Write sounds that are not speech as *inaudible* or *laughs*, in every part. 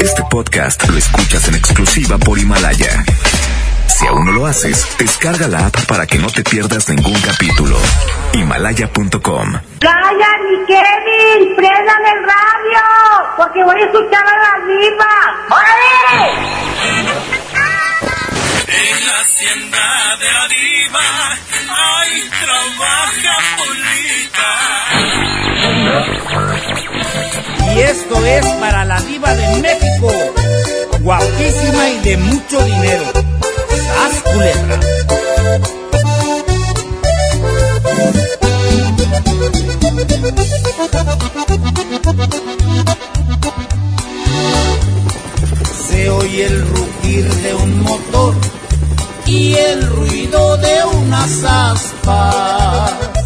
Este podcast lo escuchas en exclusiva por Himalaya. Si aún no lo haces, descarga la app para que no te pierdas ningún capítulo. Himalaya.com. ¡Calla, mi Kevin! ¡Préndame el radio! Porque voy a escuchar a la diva. ¡Órale! En la hacienda de la diva hay trabaja Polita. Y esto es para la diva de México, guapísima y de mucho dinero. ¡Sas culebra! Se oye el rugir de un motor y el ruido de unas aspas.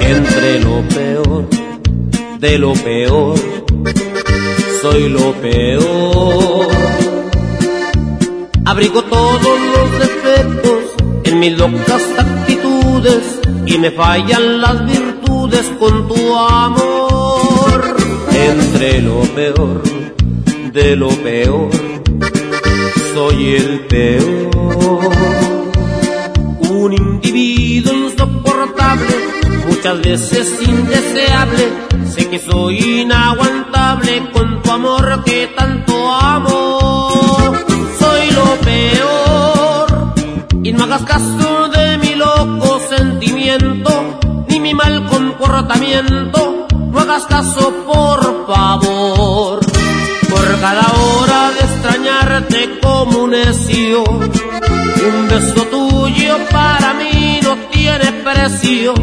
Entre lo peor de lo peor, soy lo peor. Abrigo todos los defectos en mis locas actitudes y me fallan las virtudes con tu amor. Entre lo peor de lo peor, soy el peor un individuo insoportable, muchas veces indeseable. Sé que soy inaguantable con tu amor que tanto amo. Peor y no hagas caso de mi loco sentimiento ni mi mal comportamiento. No hagas caso, por favor. Por cada hora de extrañarte como un necio, un beso tuyo para mí no tiene precio.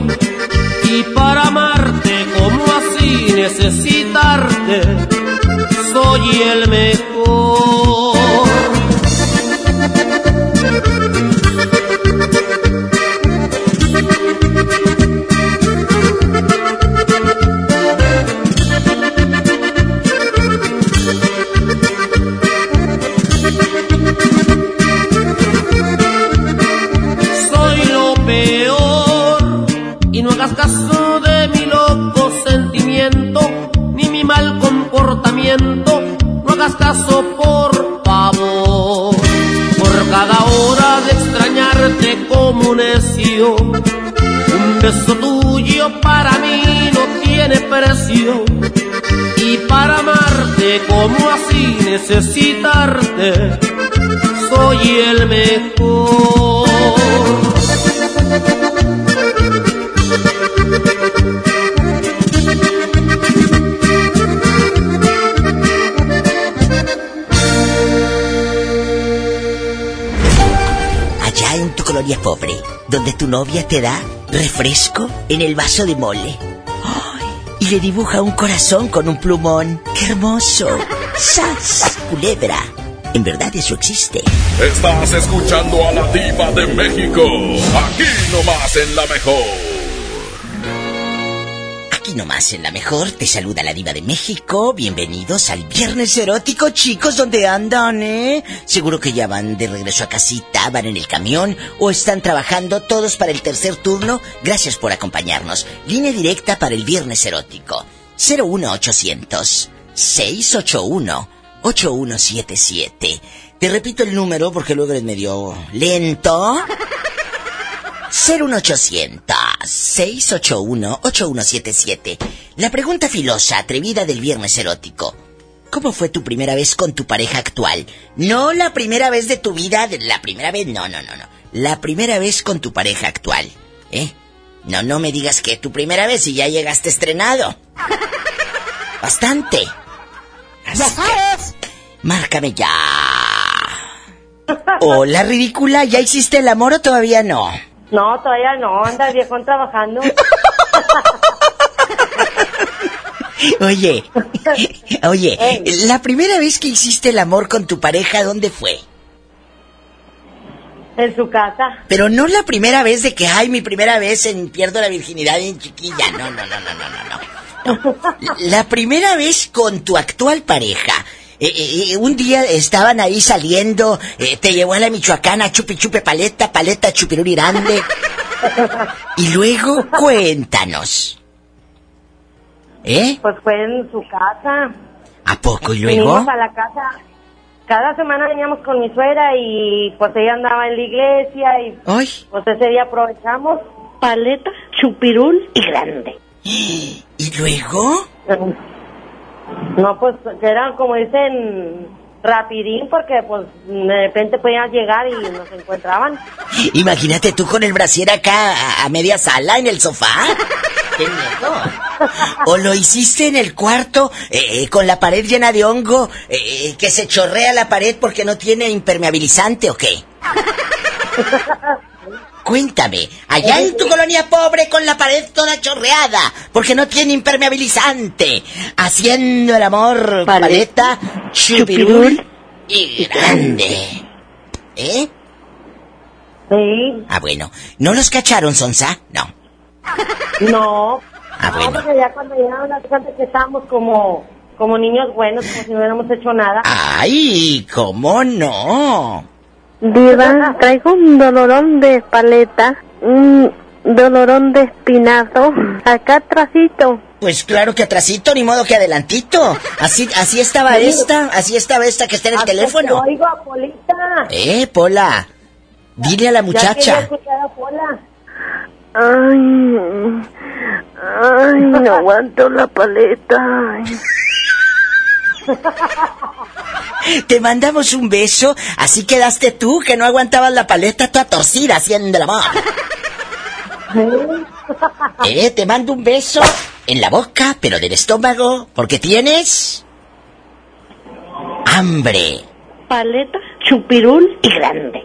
Y para amarte como así necesitarte, soy el mejor. Beso tuyo para mí no tiene precio y para amarte como así necesitarte soy el mejor. Donde tu novia te da refresco en el vaso de mole. Y le dibuja un corazón con un plumón. ¡Qué hermoso! ¡Sas! Culebra. En verdad eso existe. Estás escuchando a la diva de México. Aquí nomás en la mejor. Aquí nomás en la mejor te saluda la diva de México. Bienvenidos al Viernes Erótico, chicos. ¿Dónde andan, eh? Seguro que ya van de regreso a casita, van en el camión o están trabajando todos para el tercer turno. Gracias por acompañarnos. Línea directa para el Viernes Erótico. 01800 681 8177. Te repito el número porque luego es medio lento. 01800-681-8177. La pregunta filosa, atrevida del viernes erótico. ¿Cómo fue tu primera vez con tu pareja actual? No la primera vez de tu vida, de la primera vez, no, no, no, no. la primera vez con tu pareja actual, ¿eh? No, no me digas que tu primera vez y ya llegaste estrenado. Bastante. Sabes. Márcame ya. Hola, ridícula, ¿ya hiciste el amor o todavía no? No, todavía no, anda el viejón trabajando. *laughs* Oye, *laughs* oye, la primera vez que hiciste el amor con tu pareja, ¿dónde fue? En su casa. Pero no la primera vez de que, ay, mi primera vez en pierdo la virginidad en chiquilla. No, no, no, no, no, no. No. La primera vez con tu actual pareja. Eh, eh, eh, un día estaban ahí saliendo, eh, te llevó a la Michoacana, chupi chupe paleta, paleta chupiruri grande. Y luego, cuéntanos. ¿Eh? Pues fue en su casa. ¿A poco y luego? Venimos a la casa. Cada semana veníamos con mi suegra y pues ella andaba en la iglesia y Ay, pues ese día aprovechamos. Paleta, chupirul y grande. *gasps* ¿y luego? No, pues que eran como dicen rapidín porque pues de repente podían llegar y nos encontraban. Imagínate tú con el brasier acá a, a media sala en el sofá. *laughs* ¡Qué miedo! ¿O lo hiciste en el cuarto eh, eh, con la pared llena de hongo eh, eh, que se chorrea la pared porque no tiene impermeabilizante o qué? *laughs* Cuéntame, allá en tu colonia pobre con la pared toda chorreada porque no tiene impermeabilizante, haciendo el amor, paleta, chupirul y grande. ¿Eh? Sí, Ah, bueno. ¿No los cacharon, Sonsa? No. no. Ah, No, bueno. porque ya cuando llegaron las cuenta que estábamos como, como niños buenos, como si no hubiéramos hecho nada. ¡Ay! ¿Cómo no? Diva, traigo un dolorón de paleta, un dolorón de espinazo, acá atrásito. Pues claro que atrasito, ni modo que adelantito. Así, así estaba esta, así estaba esta que está en el ¿A poco teléfono. Oigo a Polita. Eh, Pola. Dile a la muchacha. escuchar a Pola. Ay, ay, no aguanto la paleta. Ay. *laughs* *laughs* Te mandamos un beso, así quedaste tú que no aguantabas la paleta toda torcida haciendo el amor. *laughs* Eh, te mando un beso en la boca, pero del estómago, porque tienes hambre. Paleta, chupirul y grande.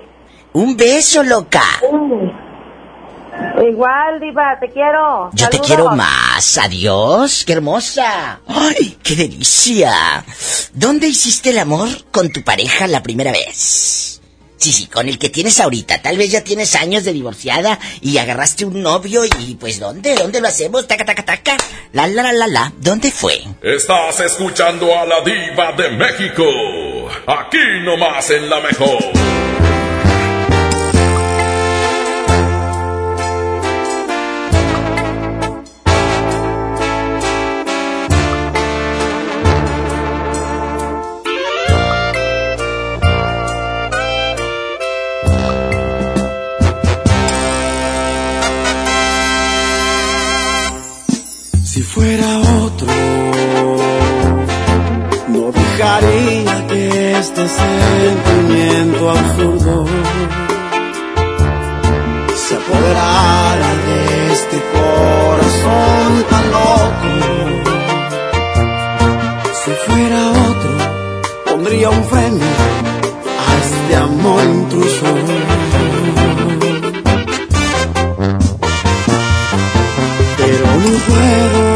Un beso, loca. Igual, Diva, te quiero. Yo te Saludos. quiero más. Adiós, qué hermosa. Ay, qué delicia. ¿Dónde hiciste el amor con tu pareja la primera vez? Sí, sí, con el que tienes ahorita. Tal vez ya tienes años de divorciada y agarraste un novio y pues ¿dónde? ¿Dónde lo hacemos? Taca, taca, taca. La, la, la, la, la. ¿Dónde fue? Estás escuchando a la diva de México. Aquí nomás en la mejor. Fuera otro, no dejaría que este sentimiento absurdo se apoderara de este corazón tan loco. Si fuera otro, pondría un freno a este amor intruso. pero no puedo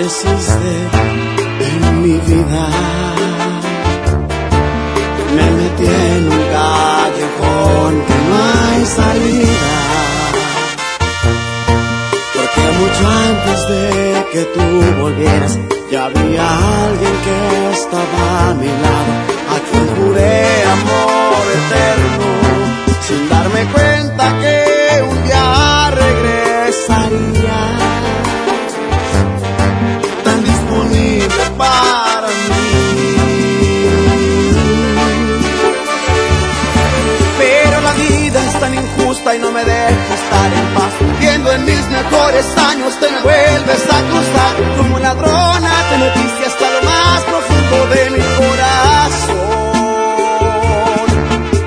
reapareciste en mi vida. Me metí en un callejón que no hay salida. Porque mucho antes de que tú volvieras ya había alguien que estaba a mi lado a quien juré amor no me deja estar en paz. Viendo en mis mejores años, te me vuelves a cruzar. Como ladrona, te metiste hasta lo más profundo de mi corazón.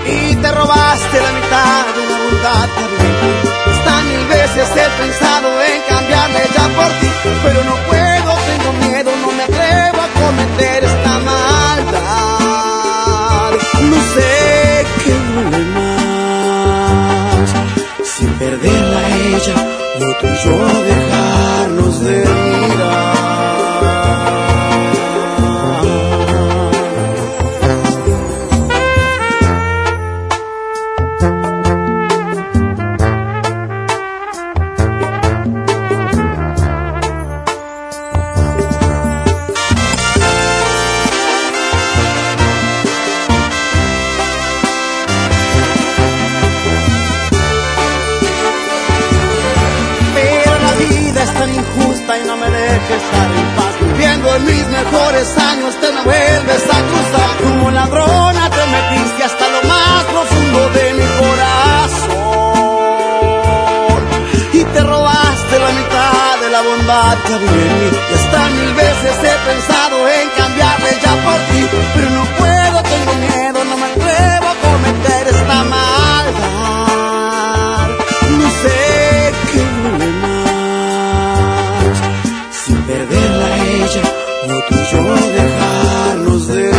Y te robaste la mitad de una bondad que había Hasta mil veces he pensado en cambiarme ya por ti, pero no puedo, tengo miedo, no me atrevo a cometer esta maldad. outro jovem. Tú y de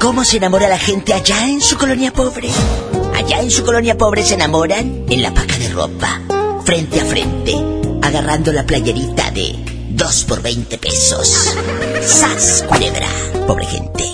¿Cómo se enamora la gente allá en su colonia pobre? Allá en su colonia pobre se enamoran en la paca de ropa, frente a frente, agarrando la playerita de 2 por 20 pesos. ¡Sas, culebra! Pobre gente.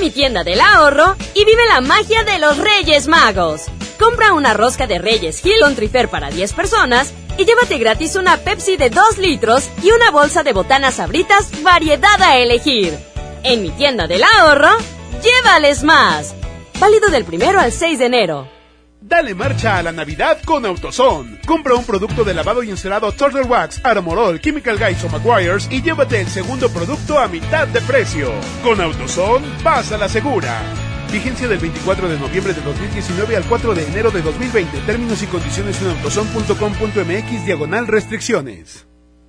Mi tienda del ahorro y vive la magia de los Reyes Magos. Compra una rosca de Reyes Hill con Trifer para 10 personas y llévate gratis una Pepsi de 2 litros y una bolsa de botanas sabritas variedad a elegir. En mi tienda del ahorro, llévales más. Válido del primero al 6 de enero. Dale marcha a la Navidad con AutoZone. Compra un producto de lavado y encerado Turtle Wax, Armorol, Chemical Guys o McGuire's y llévate el segundo producto a mitad de precio. Con AutoZone, vas a la segura. Vigencia del 24 de noviembre de 2019 al 4 de enero de 2020. Términos y condiciones en autozone.com.mx diagonal restricciones.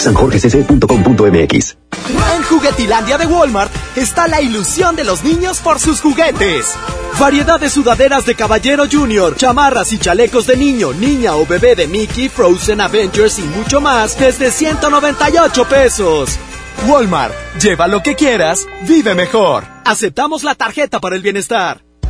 sanjorgecc.com.mx En Juguetilandia de Walmart está la ilusión de los niños por sus juguetes. Variedad de sudaderas de Caballero Junior, chamarras y chalecos de niño, niña o bebé de Mickey, Frozen, Avengers y mucho más desde 198 pesos. Walmart, lleva lo que quieras, vive mejor. Aceptamos la tarjeta para el bienestar.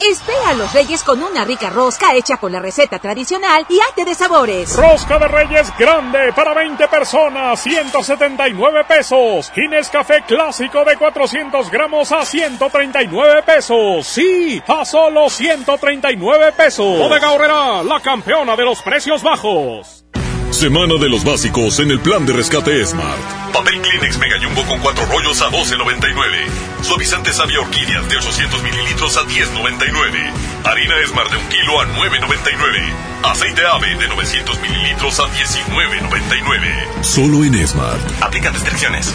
Espera a los reyes con una rica rosca hecha con la receta tradicional y arte de sabores. Rosca de reyes grande para 20 personas, 179 pesos. Guinness Café clásico de 400 gramos a 139 pesos. Sí, a solo 139 pesos. Bodega Horrera, la campeona de los precios bajos. Semana de los básicos en el plan de rescate Smart. Papel Kleenex Mega Jumbo con cuatro rollos a 12.99. Suavizante Sabia Orquídeas de 800 mililitros a 10.99. Harina Smart de un kilo a 9.99. Aceite Ave de 900 mililitros a 19.99. Solo en Smart. Aplican restricciones.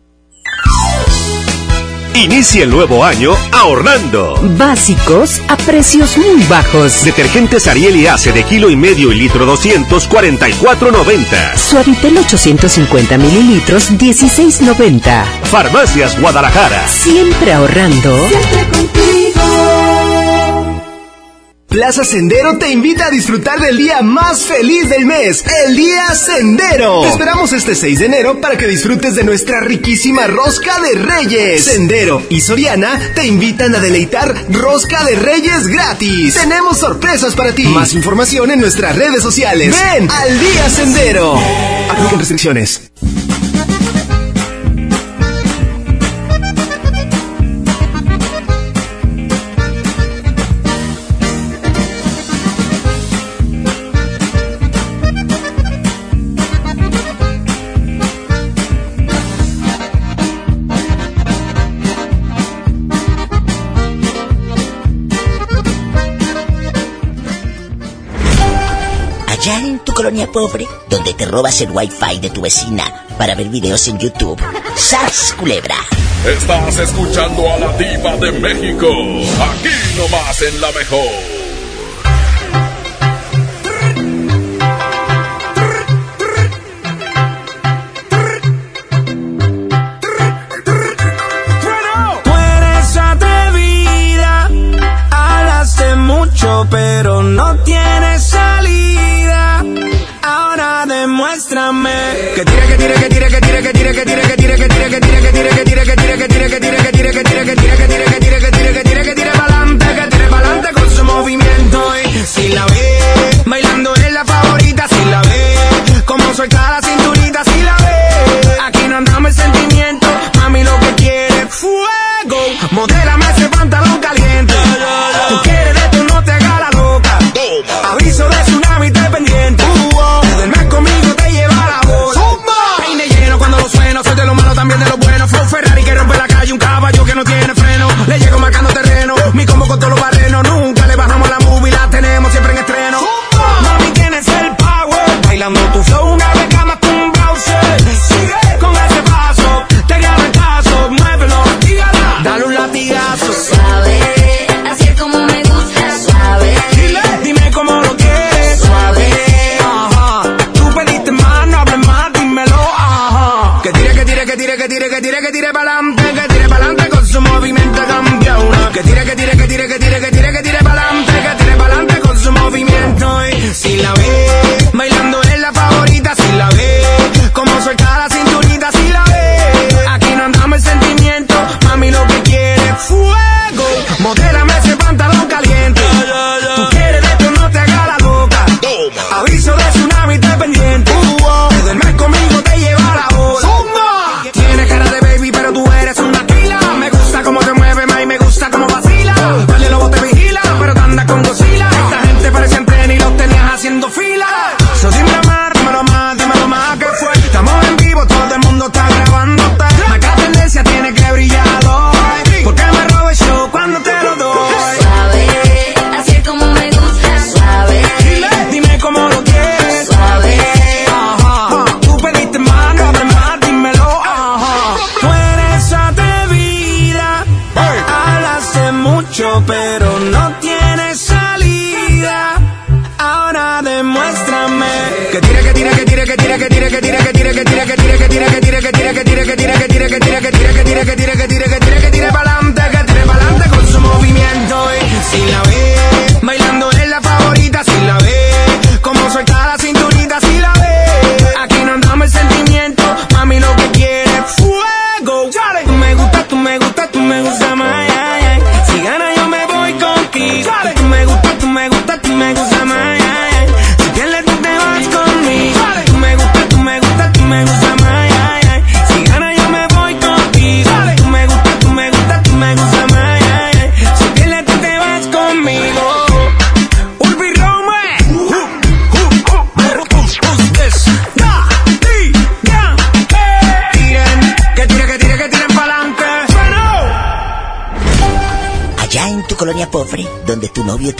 Inicia el nuevo año ahorrando. Básicos a precios muy bajos. Detergentes Ariel y Ace de kilo y medio y litro 244.90. Suavitel 850 mililitros 16.90. Farmacias Guadalajara. Siempre ahorrando. Siempre contigo. Plaza Sendero te invita a disfrutar del día más feliz del mes, el Día Sendero. Te esperamos este 6 de enero para que disfrutes de nuestra riquísima rosca de reyes. Sendero y Soriana te invitan a deleitar rosca de reyes gratis. Tenemos sorpresas para ti. Más información en nuestras redes sociales. Ven al Día Sendero. Aplican restricciones. colonia pobre donde te robas el wifi de tu vecina para ver videos en YouTube. ¡Sas, culebra! Estás escuchando a la diva de México, aquí nomás en La Mejor. pero no te que que tira, que.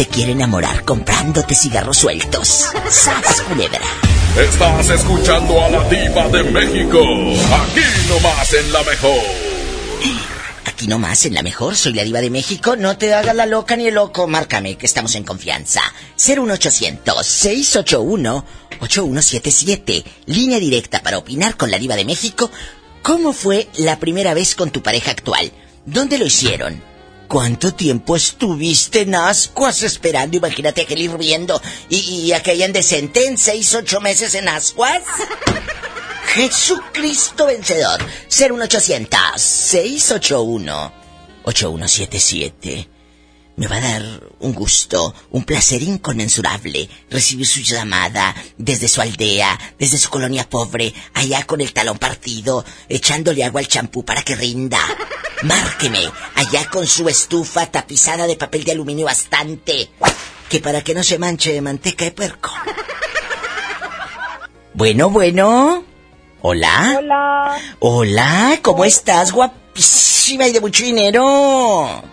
te quiere enamorar comprándote cigarros sueltos. ¡Sas, culebra! Estás escuchando a la diva de México. Aquí nomás en la mejor. Aquí nomás en la mejor. Soy la diva de México. No te hagas la loca ni el loco. Márcame que estamos en confianza. 01800 681 8177. Línea directa para opinar con la diva de México. ¿Cómo fue la primera vez con tu pareja actual? ¿Dónde lo hicieron? ¿Cuánto tiempo estuviste en ascuas esperando? Imagínate aquel hirviendo y, y aquella indecente en seis, ocho meses en ascuas. Jesucristo vencedor. 01800-681-8177. Me va a dar un gusto, un placer inconmensurable recibir su llamada desde su aldea, desde su colonia pobre, allá con el talón partido, echándole agua al champú para que rinda. Márqueme, allá con su estufa tapizada de papel de aluminio bastante, que para que no se manche de manteca de puerco. Bueno, bueno. Hola. Hola. Hola, ¿cómo estás? Guapísima y de mucho dinero.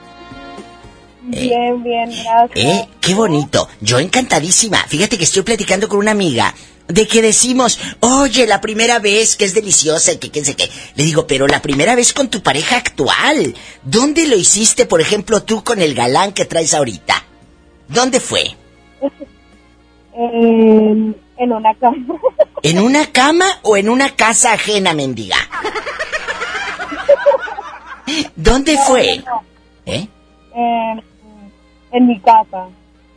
Bien, bien, gracias. ¿Eh? Qué bonito. Yo encantadísima. Fíjate que estoy platicando con una amiga de que decimos, oye, la primera vez que es deliciosa y que quién sé qué. Le digo, pero la primera vez con tu pareja actual. ¿Dónde lo hiciste, por ejemplo, tú con el galán que traes ahorita? ¿Dónde fue? En, en una cama. ¿En una cama o en una casa ajena, mendiga? ¿Dónde No, fue? no, ¿Eh? En, en mi casa.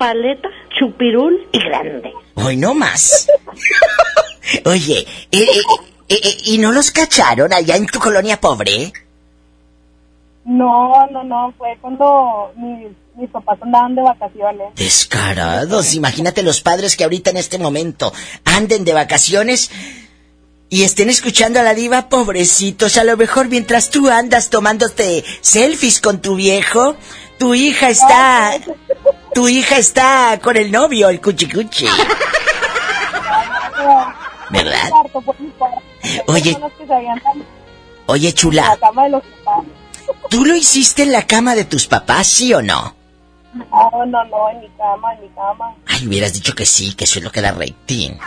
Paleta, chupirul y grande. Hoy no más. Oye, eh, eh, eh, ¿y no los cacharon allá en tu colonia pobre? No, no, no, fue cuando mis, mis papás andaban de vacaciones. Descarados, imagínate los padres que ahorita en este momento anden de vacaciones y estén escuchando a la diva, pobrecitos, a lo mejor mientras tú andas tomándote selfies con tu viejo, tu hija está, tu hija está con el novio, el cuchicuchi. *laughs* ¿Verdad? Oye. Oye, chula. ¿tú lo hiciste en la cama de tus papás, sí o no? No, no, no, en mi cama, en mi cama. Ay, hubieras dicho que sí, que eso es lo que da rating. *laughs*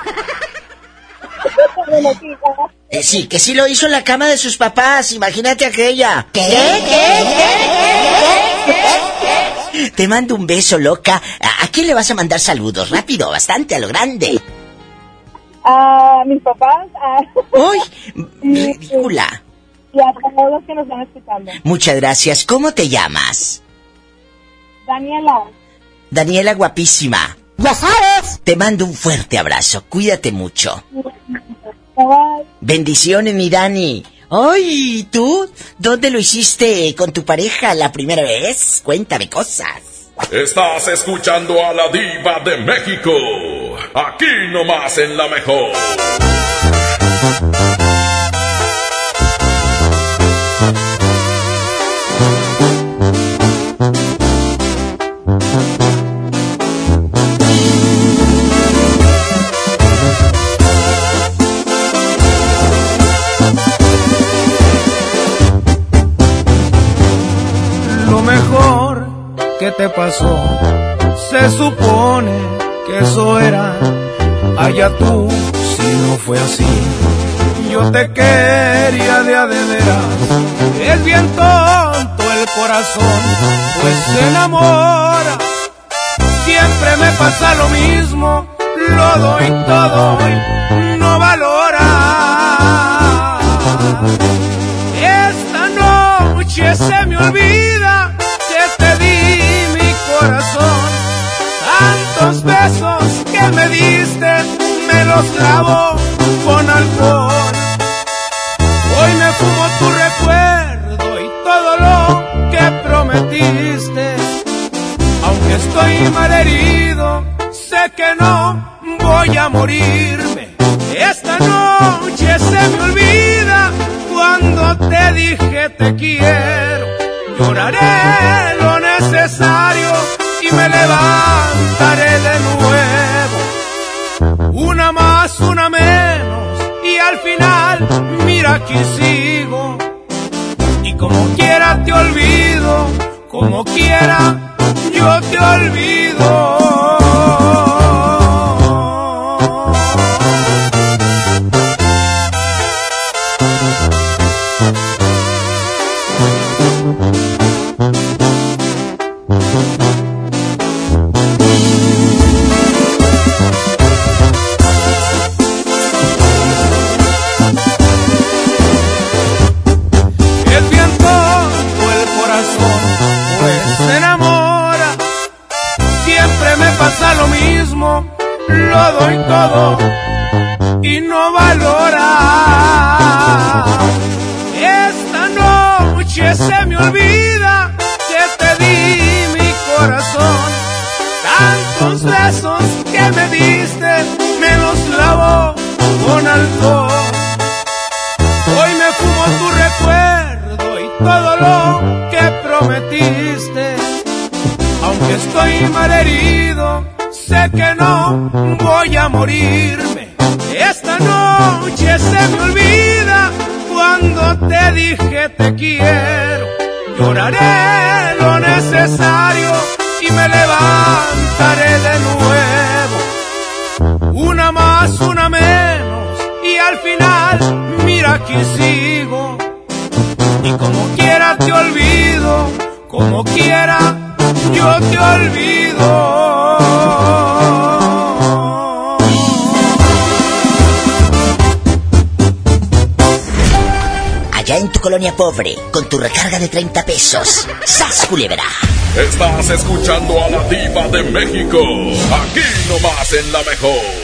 Eh, sí, que sí lo hizo en la cama de sus papás, imagínate aquella. ¿Qué? *laughs* Te mando un beso, loca. ¿A, a quién le vas a mandar saludos? Rápido, bastante, a lo grande. A mis papás, a... *laughs* ¡Uy! Ridícula. y a todos los que nos están escuchando. Muchas gracias. ¿Cómo te llamas? Daniela, Daniela guapísima. ya sabes. Te mando un fuerte abrazo. Cuídate mucho. Bye. Bendiciones, mi Dani. Ay, ¿tú? ¿Dónde lo hiciste con tu pareja la primera vez? Cuéntame cosas. Estás escuchando a la diva de México. Aquí nomás en la mejor. Que te pasó, se supone que eso era. Allá tú, si no fue así. Yo te quería de a de veras. Es bien tonto el corazón, pues se enamora. Siempre me pasa lo mismo, lo doy todo y no valora. Esta noche se me olvida corazón. Tantos besos que me diste, me los clavo con alcohol. Hoy me fumo tu recuerdo y todo lo que prometiste. Aunque estoy malherido, sé que no voy a morirme. Esta noche se me olvida cuando te dije te quiero. Lloraré lo necesario y me levantaré de nuevo. Una más, una menos y al final, mira aquí sigo. Y como quiera te olvido, como quiera yo te olvido. Lo doy todo y no valora. Esta noche se me olvida que te di mi corazón. Tantos besos que me diste, me los lavo con alcohol. Hoy me fumo tu recuerdo y todo lo que prometiste. Aunque estoy malherido, que no voy a morirme. Esta noche se me olvida cuando te dije te quiero. Lloraré lo necesario y me levantaré de nuevo. Una más, una menos y al final, mira aquí sigo. Y como quiera te olvido, como quiera yo te olvido. En tu colonia pobre, con tu recarga de 30 pesos. ¡Sas, culebra! Estás escuchando a la diva de México. Aquí nomás en la mejor.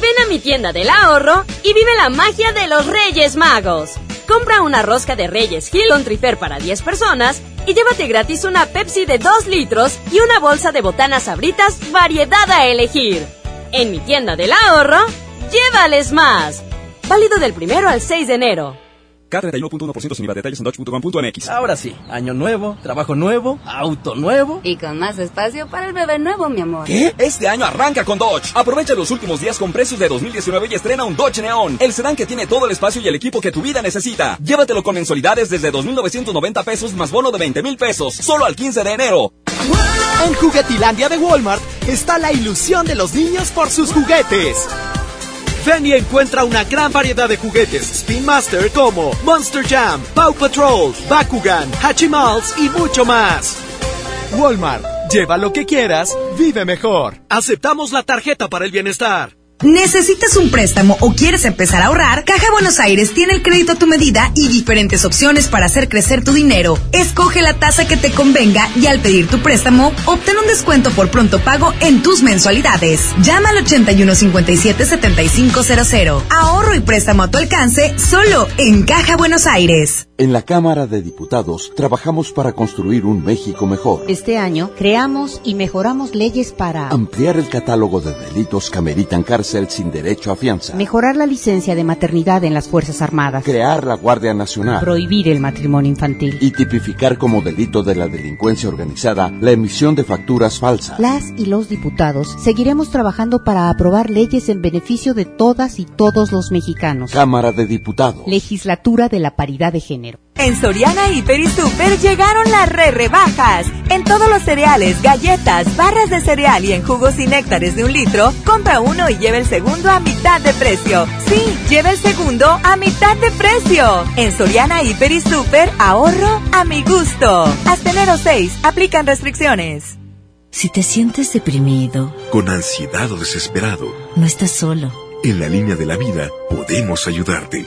Ven a mi tienda del ahorro y vive la magia de los Reyes Magos. Compra una rosca de Reyes Hill con Trifer para 10 personas y llévate gratis una Pepsi de 2 litros y una bolsa de botanas sabritas variedad a elegir. En mi tienda del ahorro, llévales más. Válido del primero al 6 de enero. K31.1% sin IVA. Detalles en dodge.com.mx. Ahora sí, año nuevo, trabajo nuevo, auto nuevo. Y con más espacio para el bebé nuevo, mi amor. ¿Qué? Este año arranca con Dodge. Aprovecha los últimos días con precios de 2019 y estrena un Dodge Neon, el sedán que tiene todo el espacio y el equipo que tu vida necesita. Llévatelo con mensualidades desde 2.990 pesos más bono de 20 mil pesos, solo al 15 de enero. En Juguetilandia de Walmart está la ilusión de los niños por sus juguetes. Ven encuentra una gran variedad de juguetes Spin Master como Monster Jam, Paw Patrol, Bakugan, Hachimals y mucho más. Walmart, lleva lo que quieras, vive mejor. Aceptamos la tarjeta para el bienestar. ¿Necesitas un préstamo o quieres empezar a ahorrar? Caja Buenos Aires tiene el crédito a tu medida y diferentes opciones para hacer crecer tu dinero. Escoge la tasa que te convenga y al pedir tu préstamo, obtén un descuento por pronto pago en tus mensualidades. Llama al 8157-7500. Ahorro y préstamo a tu alcance solo en Caja Buenos Aires. En la Cámara de Diputados trabajamos para construir un México mejor. Este año creamos y mejoramos leyes para Ampliar el catálogo de delitos que ameritan cárcel sin derecho a fianza. mejorar la licencia de maternidad en las Fuerzas Armadas, Crear la Guardia Nacional. prohibir el matrimonio infantil. Y tipificar como delito de la delincuencia organizada la emisión de facturas falsas. Las y los diputados seguiremos trabajando para aprobar leyes en beneficio de todas y todos los mexicanos. Cámara de Diputados. Legislatura de la Paridad de Género. En Soriana Hiper y Super llegaron las re rebajas. En todos los cereales, galletas, barras de cereal y en jugos y néctares de un litro, compra uno y lleva el segundo a mitad de precio. Sí, lleva el segundo a mitad de precio. En Soriana Hiper y Super, ahorro a mi gusto. Hasta enero 6, aplican restricciones. Si te sientes deprimido, Con ansiedad o desesperado, no estás solo. en la línea de la vida podemos ayudarte.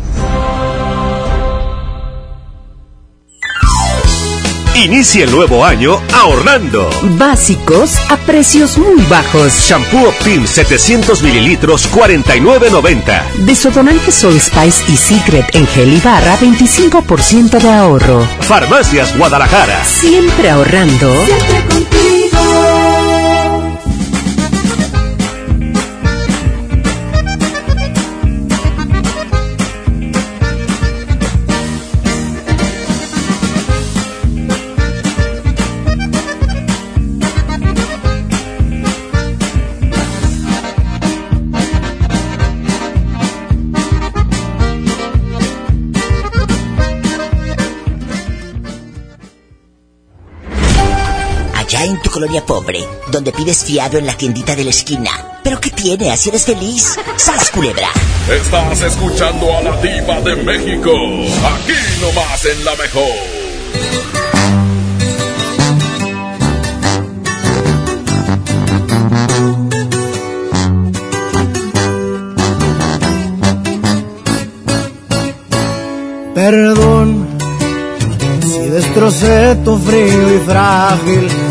Inicie el nuevo año ahorrando. Básicos a precios muy bajos. Shampoo Optim 700 mililitros 49.90. Desodorante Soul Spice y Secret en gel y barra 25% de ahorro. Farmacias Guadalajara. Siempre ahorrando. Siempre contigo. Colonia pobre, donde pides fiado en la tiendita de la esquina. ¿Pero qué tiene? Así eres feliz. ¡Sas, culebra! Estás escuchando a la diva de México. Aquí nomás en la mejor. Perdón si destrocé tu frío y frágil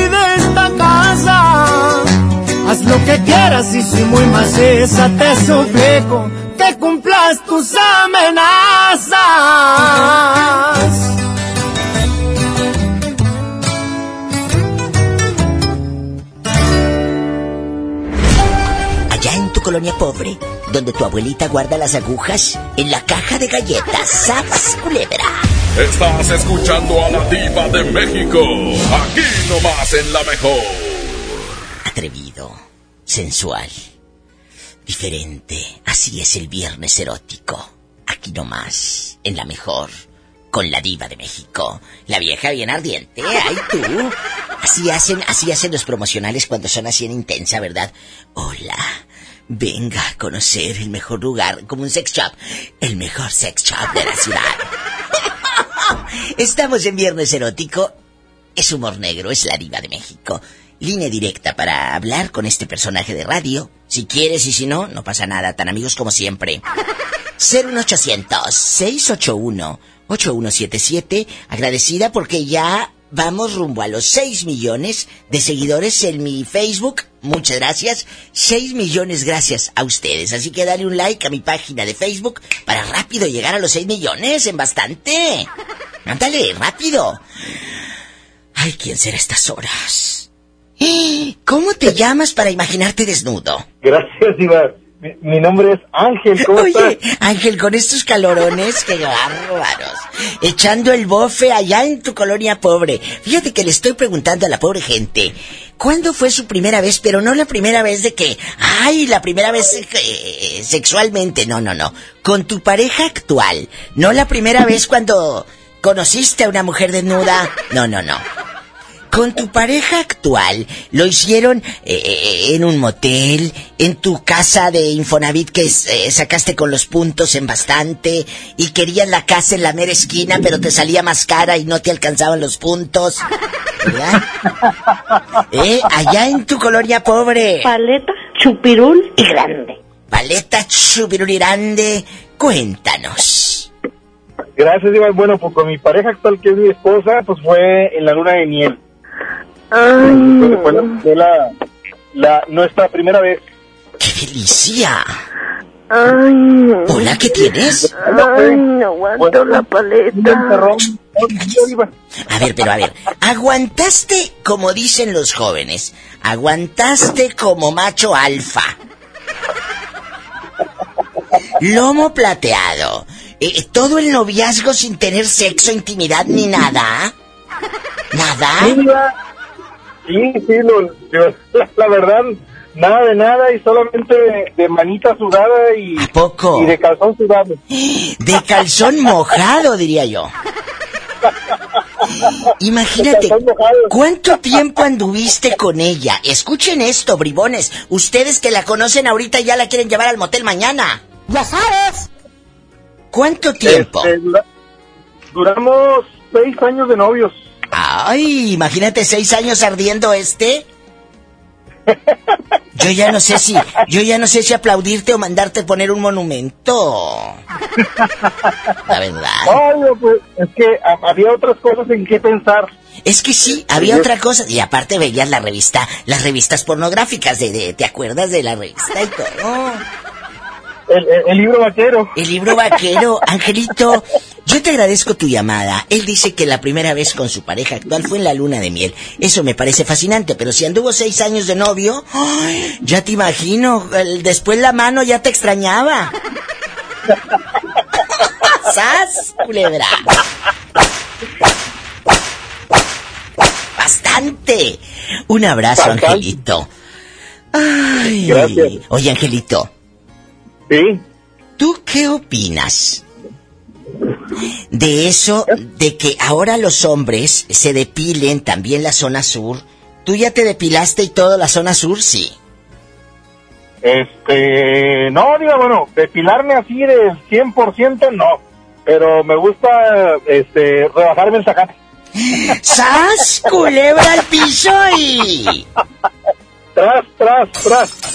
Haz lo que quieras y si muy maciza te suplico que cumplas tus amenazas. Allá en tu colonia pobre, donde tu abuelita guarda las agujas en la caja de galletas. ¡Sas, culebra! Estás escuchando a la diva de México. Aquí nomás en la mejor. Atrevido, sensual, diferente. Así es el viernes erótico. Aquí nomás, en la mejor. Con la diva de México. La vieja bien ardiente. Ay, tú. Así hacen, así hacen los promocionales cuando son así en intensa, ¿verdad? Hola. Venga a conocer el mejor lugar, como un sex shop. El mejor sex shop de la ciudad. *laughs* Estamos en Viernes Erótico. Es humor negro, es la diva de México. Línea directa para hablar con este personaje de radio. Si quieres y si no, no pasa nada, tan amigos como siempre. *laughs* 01800-681-8177. Agradecida porque ya vamos rumbo a los 6 millones de seguidores en mi Facebook. Muchas gracias. 6 millones gracias a ustedes. Así que dale un like a mi página de Facebook para rápido llegar a los 6 millones en bastante. *laughs* Ándale, rápido. Ay, ¿quién será estas horas? ¿Cómo te llamas para imaginarte desnudo? Gracias, Diva. Mi, mi nombre es Ángel, ¿cómo Oye, estás? Ángel, con estos calorones, qué bárbaros. Echando el bofe allá en tu colonia pobre. Fíjate que le estoy preguntando a la pobre gente, ¿cuándo fue su primera vez? Pero no la primera vez de que, ay, la primera vez eh, sexualmente, no, no, no. Con tu pareja actual, no la primera vez cuando conociste a una mujer desnuda, no, no, no. Con tu pareja actual, lo hicieron eh, en un motel, en tu casa de Infonavit que eh, sacaste con los puntos en bastante y querías la casa en la mera esquina pero te salía más cara y no te alcanzaban los puntos. ¿Verdad? ¿Eh? Allá en tu colonia pobre. Paleta, chupirul y grande. Paleta chupirul y grande. Cuéntanos. Gracias, Iván. Bueno, pues con mi pareja actual, que es mi esposa, pues fue en la luna de miel. Entonces, fue la, fue la, la- nuestra primera vez. ¡Qué delicia! Ay, Hola, ¿qué tienes? ay, no aguanto la paleta. A ver, pero a ver, aguantaste como dicen los jóvenes, aguantaste como macho alfa. Lomo plateado. Eh, todo el noviazgo sin tener sexo, intimidad ni nada. ¿Nada? Sí, sí, sí, lo- yo- la, la verdad, nada de nada y solamente de, de manita sudada y, poco? y de calzón sudado. De calzón mojado, diría yo. Imagínate, ¿cuánto tiempo anduviste con ella? Escuchen esto, bribones. Ustedes que la conocen ahorita ya la quieren llevar al motel mañana. Ya sabes. ¿Cuánto tiempo? Este, dura- duramos seis años de novios. Ay, imagínate seis años ardiendo este. Yo ya no sé si, yo ya no sé si aplaudirte o mandarte poner un monumento. La verdad. No, pues es que ha- había otras cosas en qué pensar. Es que sí, había otra cosa. Y aparte veías la revista, las revistas pornográficas de, de- ¿te acuerdas de la revista y todo? El, el- el libro vaquero. El libro vaquero, Angelito, yo te agradezco tu llamada. Él dice que la primera vez con su pareja actual fue en la luna de miel. Eso me parece fascinante, pero si anduvo seis años de novio, ¡ay! ya te imagino, el- después la mano ya te extrañaba. ¡Sas, culebra! Bastante. Un abrazo. Angelito. Ay. Gracias. Oye, Angelito. Sí. ¿Tú qué opinas? De eso, de que ahora los hombres se depilen también la zona sur. ¿Tú ya te depilaste y todo la zona sur? Sí. Este, no, diga, bueno, depilarme así del 100% no, pero me gusta, este, rebajarme el sacate. ¡Sas! ¡Culebra al piso y... *laughs* Tras, tras, tras.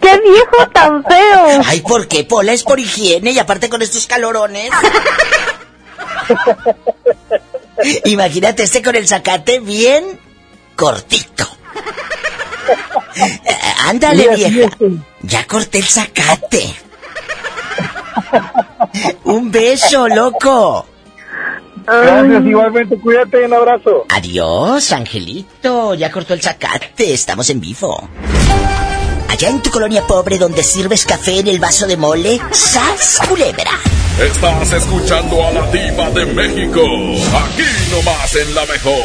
¡Qué viejo tan feo! Ay, ¿por qué, Pola? Es por higiene y aparte con estos calorones. Imagínate este con el zacate bien cortito. Eh, ándale, vieja. Ya corté el zacate. Un beso, loco. Gracias, igualmente, cuídate, un abrazo. Adiós, Angelito. Ya cortó el zacate. Estamos en vivo. Allá en tu colonia pobre donde sirves café en el vaso de mole, ¡sas, culebra! Estás escuchando a la diva de México. Aquí nomás en la mejor.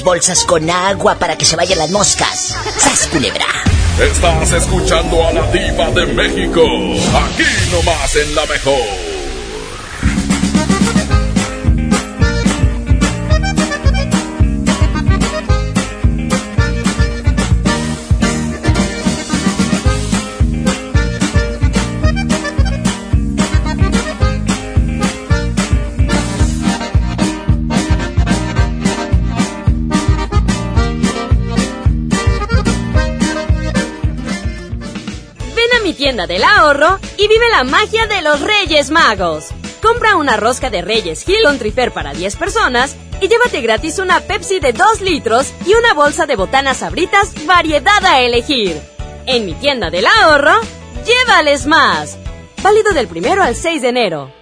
Bolsas con agua para que se vayan las moscas. ¡Sas, culebra! Estás escuchando a la diva de México. Aquí nomás en la mejor. Del ahorro y vive la magia de los Reyes Magos. Compra una rosca de Reyes Hill con Trifer para 10 personas y llévate gratis una Pepsi de 2 litros y una bolsa de botanas sabritas variedad a elegir. En mi tienda del ahorro, llévales más. Válido del primero al 6 de enero.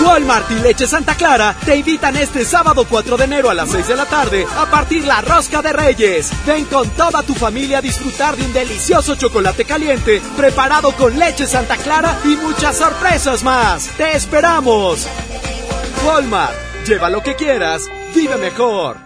Walmart y Leche Santa Clara te invitan este sábado 4 de enero a las 6 de la tarde a partir la rosca de Reyes. Ven con toda tu familia a disfrutar de un delicioso chocolate caliente preparado con leche Santa Clara y muchas sorpresas más. ¡Te esperamos! Walmart, lleva lo que quieras, vive mejor.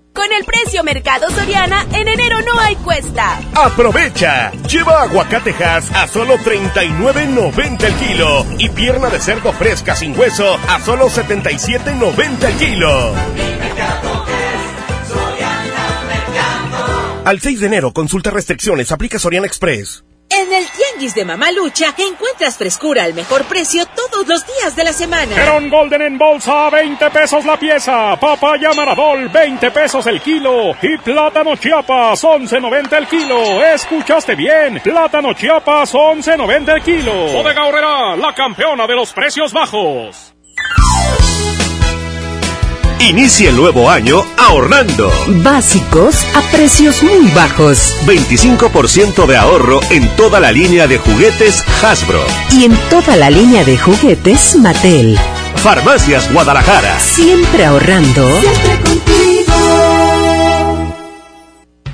Con el precio Mercado Soriana, en enero no hay cuesta. Aprovecha. Lleva aguacatejas a solo 39.90 el kilo y pierna de cerdo fresca sin hueso a solo 77.90 el kilo. Al 6 de enero, consulta restricciones, aplica Soriana Express. En el Tianguis de Mamalucha encuentras frescura al mejor precio todos los días de la semana. Perón Golden en bolsa, 20 pesos la pieza. Papaya Maradol, 20 pesos el kilo. Y plátano Chiapas, 11.90 el kilo. ¿Escuchaste bien? Plátano Chiapas, 11.90 el kilo. Bodega Horrera, la campeona de los precios bajos. Inicie el nuevo año ahorrando. Básicos a precios muy bajos. 25% de ahorro en toda la línea de juguetes Hasbro. Y en toda la línea de juguetes Mattel. Farmacias Guadalajara. Siempre ahorrando.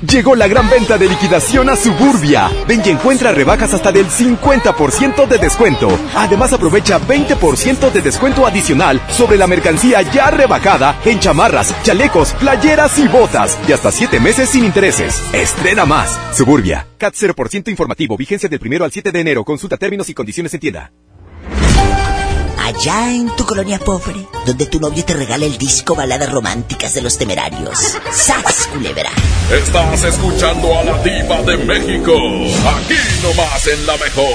Llegó la gran venta de liquidación a Suburbia. Ven y encuentra rebajas hasta del 50% de descuento. Además aprovecha 20% de descuento adicional sobre la mercancía ya rebajada en chamarras, chalecos, playeras y botas. Y hasta 7 meses sin intereses. Estrena más. Suburbia. CAT 0% informativo. Vigencia del primero al 7 de enero. Consulta términos y condiciones en tienda. Allá en tu colonia pobre, donde tu novio te regala el disco Baladas Románticas de los Temerarios. *laughs* ¡Sas, culebra! Estás escuchando a la diva de México. Aquí nomás en la mejor.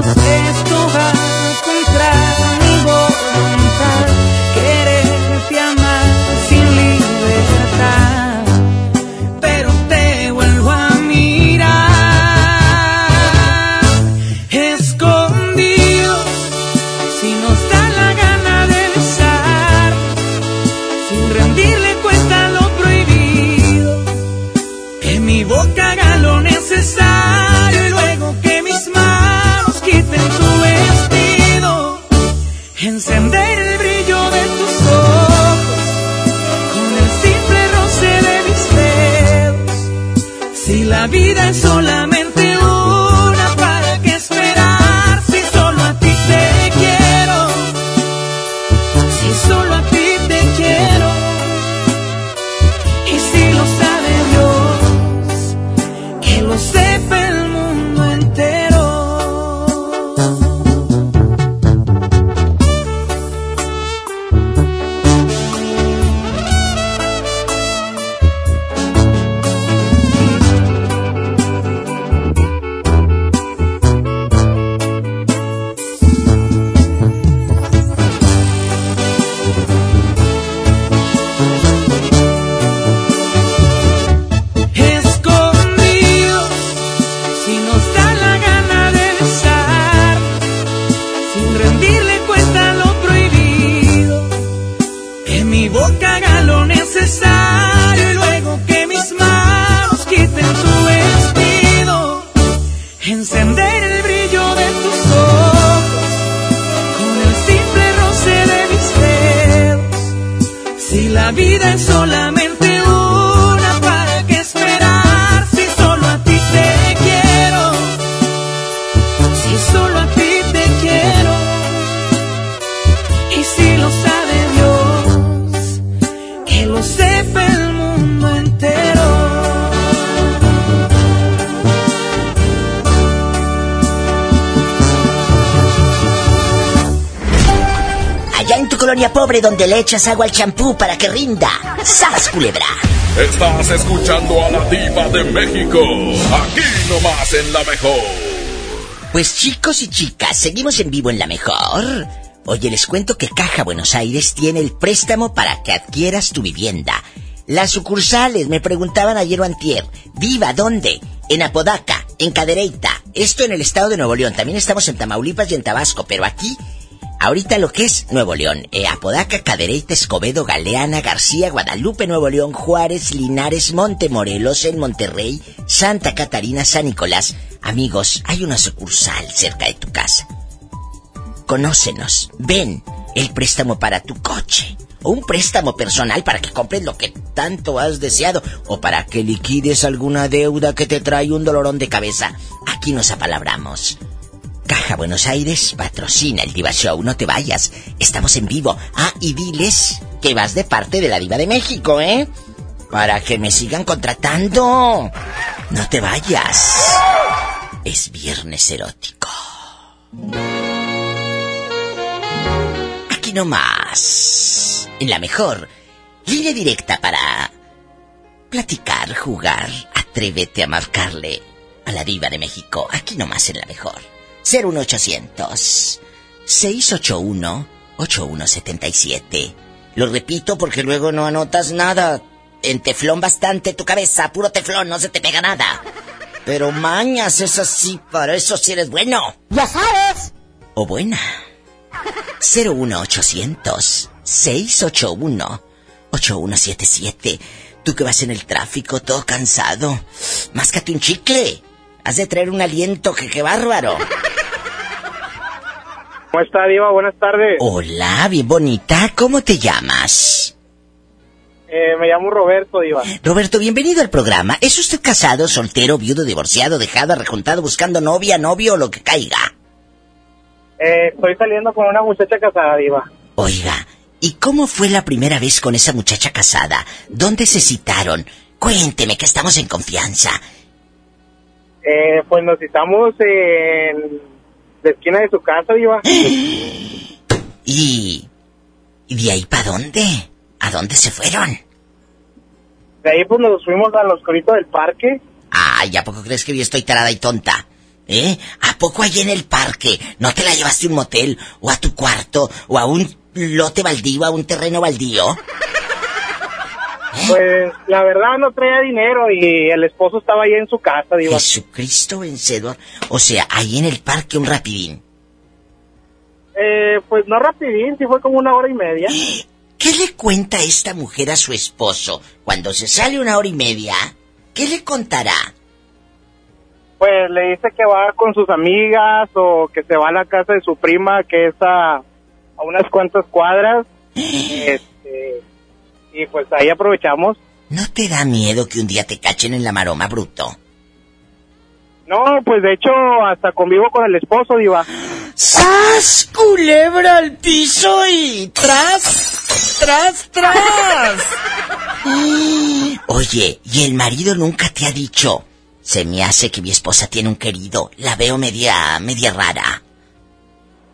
Esto va echas agua al champú para que rinda. ¡Sas, culebra! Estás escuchando a la diva de México. Aquí nomás en la mejor. Pues chicos y chicas, seguimos en vivo en la mejor. Oye, les cuento que Caja Buenos Aires tiene el préstamo para que adquieras tu vivienda. Las sucursales, me preguntaban ayer o antier. ¿Viva dónde? En Apodaca, en Cadereyta. Esto en el estado de Nuevo León. También estamos en Tamaulipas y en Tabasco, pero aquí Ahorita lo que es Nuevo León, eh, Apodaca, Cadereyta, Escobedo, Galeana, García, Guadalupe, Nuevo León, Juárez, Linares, Montemorelos, en Monterrey, Santa Catarina, San Nicolás. Amigos, hay una sucursal cerca de tu casa. Conócenos, ven, el préstamo para tu coche. O un préstamo personal para que compres lo que tanto has deseado. O para que liquides alguna deuda que te trae un dolorón de cabeza. Aquí nos apalabramos. Caja Buenos Aires patrocina el Diva Show. No te vayas. Estamos en vivo. Ah, y diles que vas de parte de la Diva de México, ¿eh? Para que me sigan contratando. No te vayas. Es viernes erótico. Aquí nomás. En la mejor. Línea directa para platicar, jugar. Atrévete a marcarle a la diva de México. Aquí nomás en la mejor. 01800 681 8177. Lo repito porque luego no anotas nada. En teflón bastante tu cabeza, puro teflón, no se te pega nada. Pero mañas, eso sí, para eso sí eres bueno. Ya sabes. O buena. 01800 681 8177. Tú que vas en el tráfico todo cansado. Máscate un chicle. Has de traer un aliento que qué bárbaro. ¿Cómo está, Diva? Buenas tardes. Hola, bien bonita. ¿Cómo te llamas? Eh, me llamo Roberto, Diva. Roberto, bienvenido al programa. ¿Es usted casado, soltero, viudo, divorciado, dejado, rejuntado, buscando novia, novio o lo que caiga? Eh, estoy saliendo con una muchacha casada, Diva. Oiga, ¿y cómo fue la primera vez con esa muchacha casada? ¿Dónde se citaron? Cuénteme que estamos en confianza. Eh, pues nos citamos en la esquina de su casa, Diva. *gasps* ¿Y, ¿Y de ahí para dónde? ¿A dónde se fueron? De ahí pues nos fuimos a los coritos del parque. Ay, ¿a poco crees que yo estoy tarada y tonta? ¿Eh? ¿A poco allí en el parque no te la llevaste a un motel o a tu cuarto o a un lote baldío, a un terreno baldío? Pues la verdad no traía dinero y el esposo estaba ahí en su casa, Diva. Jesucristo vencedor. O sea, ahí en el parque un rapidín. Eh, pues no rapidín, sí fue como una hora y media. *gasps* ¿Qué le cuenta esta mujer a su esposo cuando se sale una hora y media? ¿Qué le contará? Pues le dice que va con sus amigas o que se va a la casa de su prima que es a, a unas cuantas cuadras. *gasps* este, y pues ahí aprovechamos. ¿No te da miedo que un día te cachen en la maroma, bruto? No, pues de hecho hasta convivo con el esposo, Diva. ¡Sas! Culebra al piso y tras, tras, tras. Oye, ¿y el marido nunca te ha dicho? Se me hace que mi esposa tiene un querido. La veo media, media rara.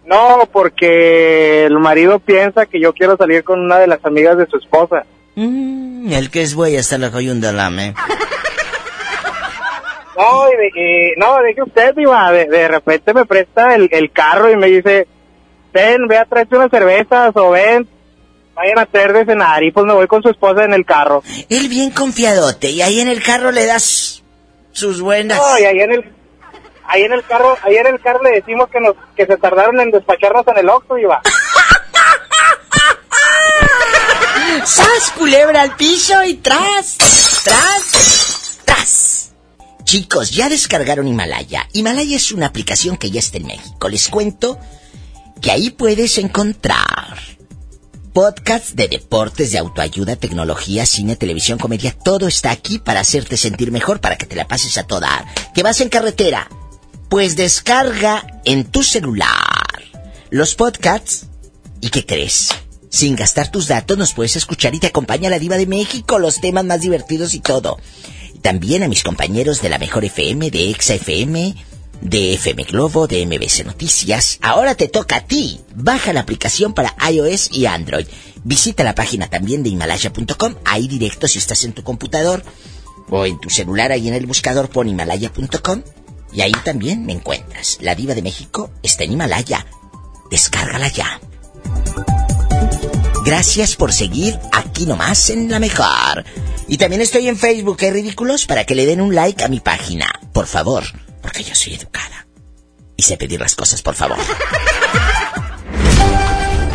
No, porque el marido piensa que yo quiero salir con una de las amigas de su esposa. Mm, el que es buey hasta la coyunda lame. No, y de, y- no, deje usted, Diva. De, de repente me presta el, el carro y me dice, ven, ve a traerte unas cervezas o ven, vayan a hacer de cenar. Y pues me voy con su esposa en el carro. Él bien confiadote y ahí en el carro le das sus buenas. No, y ahí en el, ahí en el carro, ahí en el carro le decimos que nos, que se tardaron en despacharnos en el Oxxo, Diva. *laughs* ¡Sas, culebra al piso y tras, tras, tras! Chicos, ya descargaron Himalaya. Himalaya es una aplicación que ya está en México. Les cuento que ahí puedes encontrar podcasts de deportes, de autoayuda, tecnología, cine, televisión, comedia. Todo está aquí para hacerte sentir mejor, para que te la pases a toda. ¿Que vas en carretera? Pues descarga en tu celular los podcasts ¿Y qué crees? Sin gastar tus datos nos puedes escuchar y te acompaña la diva de México, los temas más divertidos y todo. También a mis compañeros de la Mejor FM, de Exa FM, de FM Globo, de MBC Noticias. Ahora te toca a ti. Baja la aplicación para iOS y Android. Visita la página también de Himalaya.com, ahí directo si estás en tu computador o en tu celular, ahí en el buscador pon Himalaya.com y ahí también me encuentras. La diva de México está en Himalaya. Descárgala ya. Gracias por seguir aquí nomás en la mejor. Y también estoy en Facebook, ¿eh, ridículos? Para que le den un like a mi página. Por favor, porque yo soy educada. Y sé pedir las cosas, por favor.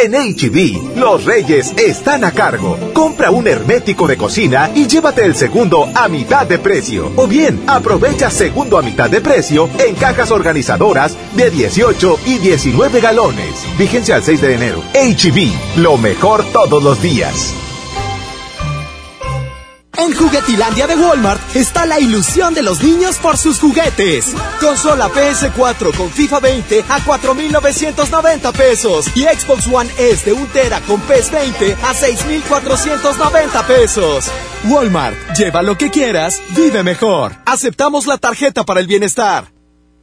En HB, e los reyes están a cargo. Compra un hermético de cocina y llévate el segundo a mitad de precio. O bien, aprovecha segundo a mitad de precio en cajas organizadoras de 18 y 19 galones. Vigencia al 6 de enero. HB, e lo mejor todos los días. En Juguetilandia de Walmart está la ilusión de los niños por sus juguetes. Consola PS4 con FIFA 20 a 4.990 pesos y Xbox One S de 1 tera con PES 20 a 6.490 pesos. Walmart, lleva lo que quieras, vive mejor. Aceptamos la tarjeta para el bienestar.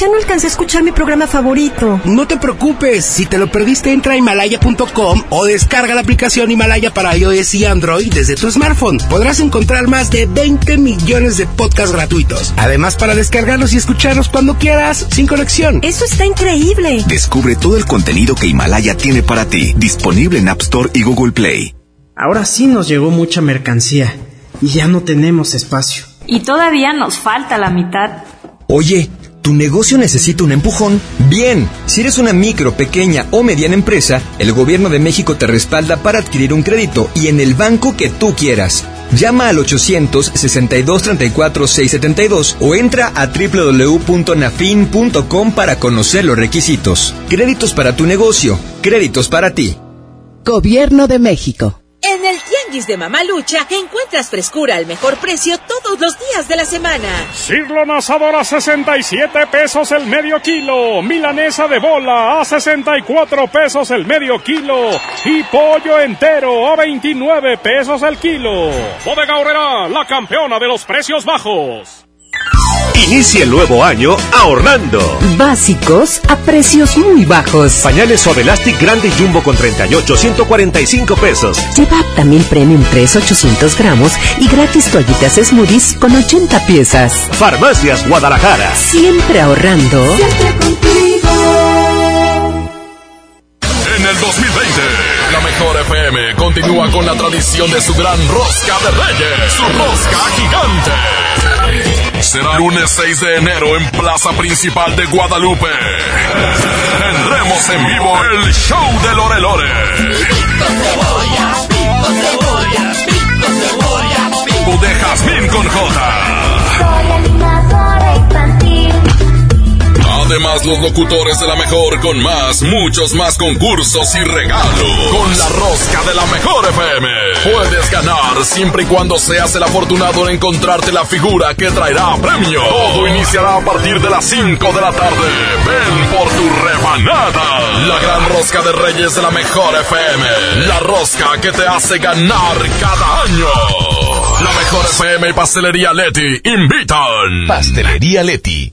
Ya no alcancé a escuchar mi programa favorito. No te preocupes, si te lo perdiste entra a himalaya.com o descarga la aplicación Himalaya para iOS y Android desde tu smartphone. Podrás encontrar más de 20 millones de podcasts gratuitos. Además para descargarlos y escucharlos cuando quieras, sin conexión. Eso está increíble. Descubre todo el contenido que Himalaya tiene para ti, disponible en App Store y Google Play. Ahora sí nos llegó mucha mercancía y ya no tenemos espacio. Y todavía nos falta la mitad. Oye, ¿Tu negocio necesita un empujón? Bien, si eres una micro, pequeña o mediana empresa, el gobierno de México te respalda para adquirir un crédito y en el banco que tú quieras. Llama al 800-6234-672 o entra a www.nafin.com para conocer los requisitos. Créditos para tu negocio, créditos para ti. Gobierno de México. Tianguis de Mamalucha encuentras frescura al mejor precio todos los días de la semana. Siglo asador a 67 pesos el medio kilo. Milanesa de bola a 64 pesos el medio kilo. Y pollo entero a 29 pesos el kilo. Bodega Horrera, la campeona de los precios bajos. Inicia el nuevo año ahorrando. Básicos a precios muy bajos. Pañales Suave Elastic Grande Jumbo con 38, 145 pesos. Lleva también Premium 3, 800 gramos y gratis toallitas Smoothies con 80 piezas. Farmacias Guadalajara. Siempre ahorrando. Siempre contigo. En el 2020, la mejor FM continúa con la tradición de su gran rosca de reyes, su rosca gigante. Será lunes 6 de enero en Plaza Principal de Guadalupe. Tendremos en vivo el show de Lore Lore. Pico cebolla, pico cebolla, pico cebolla, pico. de con J. Además, los locutores de la mejor con más, muchos más concursos y regalos. Con la rosca de la mejor FM. Puedes ganar siempre y cuando seas el afortunado en encontrarte la figura que traerá premio. Todo iniciará a partir de las 5 de la tarde. Ven por tu rebanada. La gran rosca de Reyes de la mejor FM. La rosca que te hace ganar cada año. La mejor FM y Pastelería Leti invitan. Pastelería Leti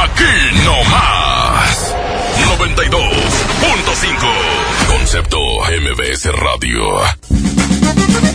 92.5. Concepto MBS Radio.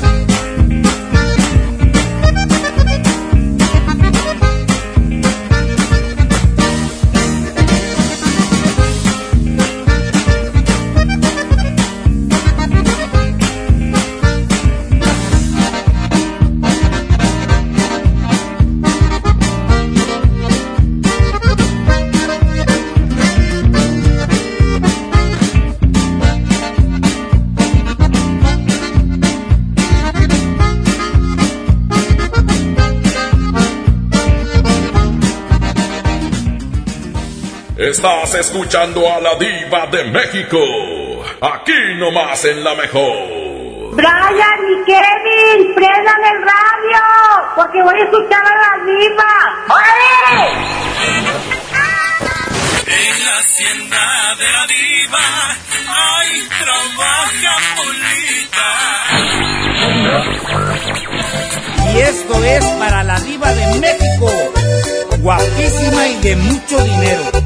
Estás escuchando a la diva de México. Aquí nomás en la mejor. Brian y Kevin, prendan el radio, porque voy a escuchar a la diva. ¡Órale! En la hacienda de la diva, ay, trabaja Polita. Y esto es para la diva de México, guapísima y de mucho dinero.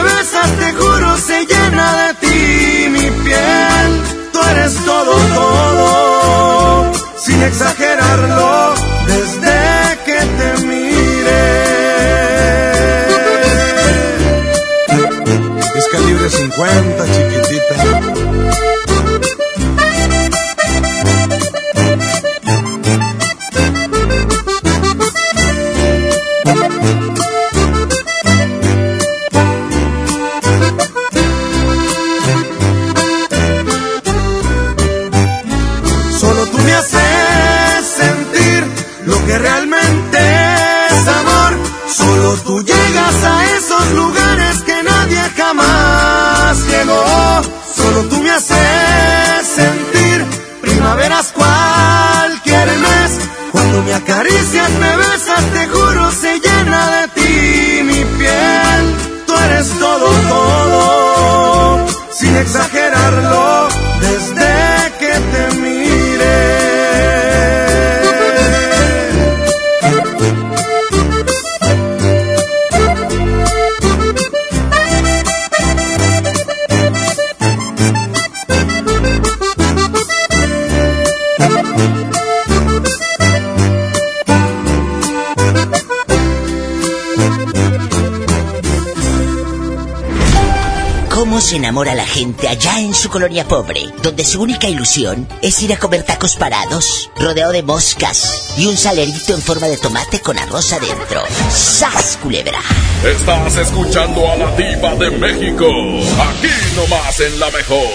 gente allá en su colonia pobre, donde su única ilusión es ir a comer tacos parados, rodeado de moscas y un salerito en forma de tomate con arroz adentro? ¡Sas, culebra! Estás escuchando a la diva de México. Aquí nomás en la mejor.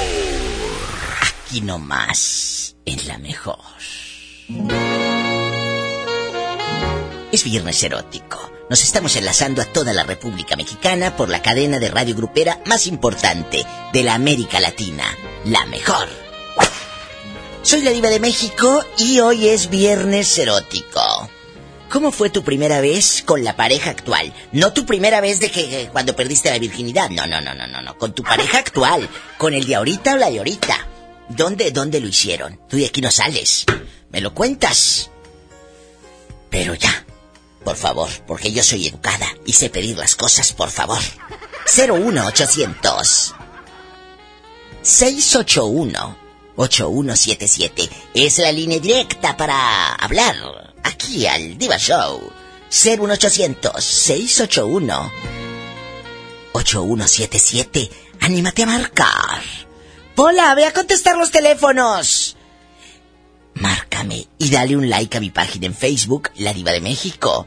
Aquí nomás, en la mejor. Es viernes erótico. Nos estamos enlazando a toda la República Mexicana por la cadena de radio grupera más importante de la América Latina, la mejor. Soy la diva de México y hoy es viernes erótico. ¿Cómo fue tu primera vez con la pareja actual? No tu primera vez de que, que cuando perdiste la virginidad. No, no, no, no, no, no. Con tu pareja actual. Con el de ahorita o la de ahorita. ¿Dónde, dónde lo hicieron? Tú de aquí no sales. ¿Me lo cuentas? Pero ya. Por favor, porque yo soy educada y sé pedir las cosas, por favor. 01800 681 8177 es la línea directa para hablar aquí al Diva Show. 01800 681 8177. Anímate a marcar. Pola, ve a contestar los teléfonos. Márcame y dale un like a mi página en Facebook, La Diva de México.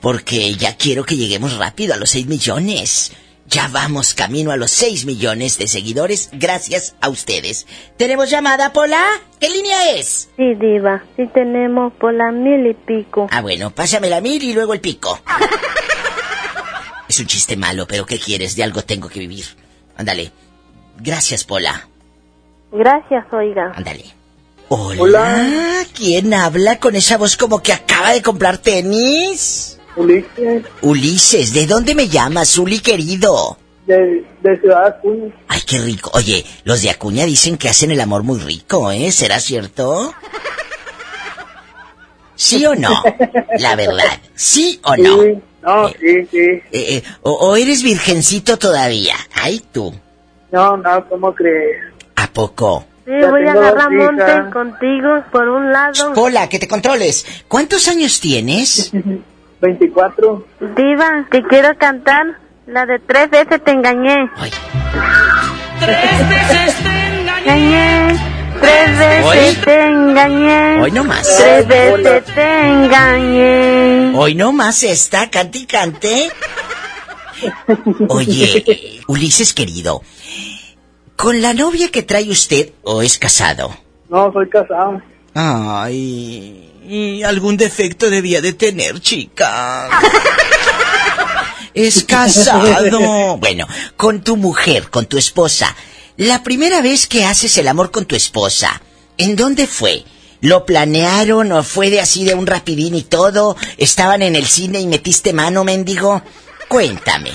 Porque ya quiero que lleguemos rápido a los 6 millones. Ya vamos camino a los 6 millones de seguidores gracias a ustedes. ¿Tenemos llamada, Pola? ¿Qué línea es? Sí, diva, sí tenemos por la mil y pico. Ah, bueno, pásame la mil y luego el pico. es un chiste malo, pero ¿qué quieres? De algo tengo que vivir. Ándale. Gracias, Pola. Gracias, oiga. Ándale. Hola. ¿Quién habla con esa voz como que acaba de comprar tenis? Ulises, Ulises, ¿de dónde me llamas, Uli querido? de, de Ciudad Acuña. Ay, qué rico. Oye, los de Acuña dicen que hacen el amor muy rico, ¿eh? ¿Será cierto? ¿Sí o no? La verdad. ¿Sí o no? Sí, no, sí, sí. Eh, eh, o, o eres virgencito todavía? Ay, tú. No, no, ¿cómo crees? ¿A poco? Sí, Ya voy a agarrar monte contigo por un lado. Hola, que te controles. ¿Cuántos años tienes? *laughs* 24. Diva, que quiero cantar la de tres veces te engañé. Tres veces te Engañé, tres veces Hoy. te engañé. Hoy no más. Tres veces te engañé. Hoy no más esta, cante y cante. Oye, Ulises querido, ¿con la novia que trae usted o es casado? No, soy casado. Ay, y algún defecto debía de tener, chica. *laughs* Es casado. *laughs* Bueno, con tu mujer, con tu esposa. La primera vez que haces el amor con tu esposa, ¿en dónde fue? ¿Lo planearon o fue de así de un rapidín y todo? ¿Estaban en el cine y metiste mano, mendigo? Cuéntame.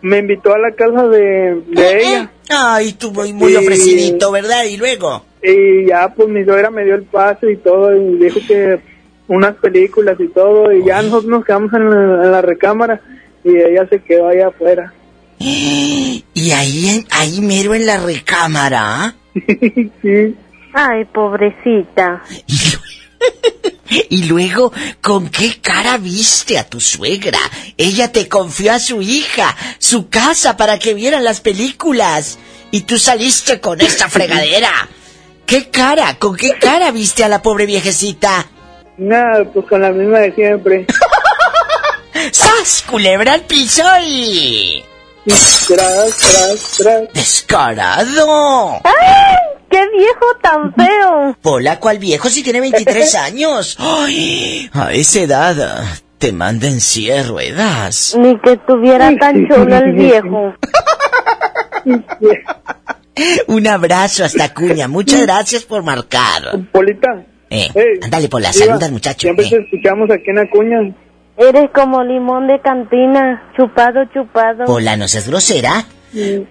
Me invitó a la casa de, de ella. Ay, tú muy, muy Sí. ofrecidito, ¿verdad? Y luego. Y ya, pues mi suegra me dio el pase y todo, y dijo que unas películas y todo, y ya nosotros nos quedamos en la, en la recámara, y ella se quedó allá afuera. *gasps* Y ahí, en- ahí mero en la recámara. *laughs* sí. Ay, pobrecita. *laughs* Y luego, ¿con qué cara viste a tu suegra? Ella te confió a su hija, su casa para que vieran las películas. Y tú saliste con esta fregadera. *laughs* ¿Qué cara? ¿Con qué cara viste a la pobre viejecita? Nada, pues con la misma de siempre. *laughs* ¡Sas! Culebra al piso y... Tras, tras, tras. ¡Descarado! ¡Ay! ¡Qué viejo tan feo! Pola, ¿cuál viejo si tiene 23 *laughs* años? ¡Ay! A esa edad te manda en silla de ruedas. Ni que tuviera tan chulo el viejo. *laughs* Un abrazo hasta Cuña. Muchas gracias por marcar. Polita. Eh, Hey, ándale, Pola, Diva, saluda al muchacho. Siempre eh. te escuchamos aquí en Acuña. Eres como limón de cantina, chupado, chupado. Pola, ¿no seas grosera?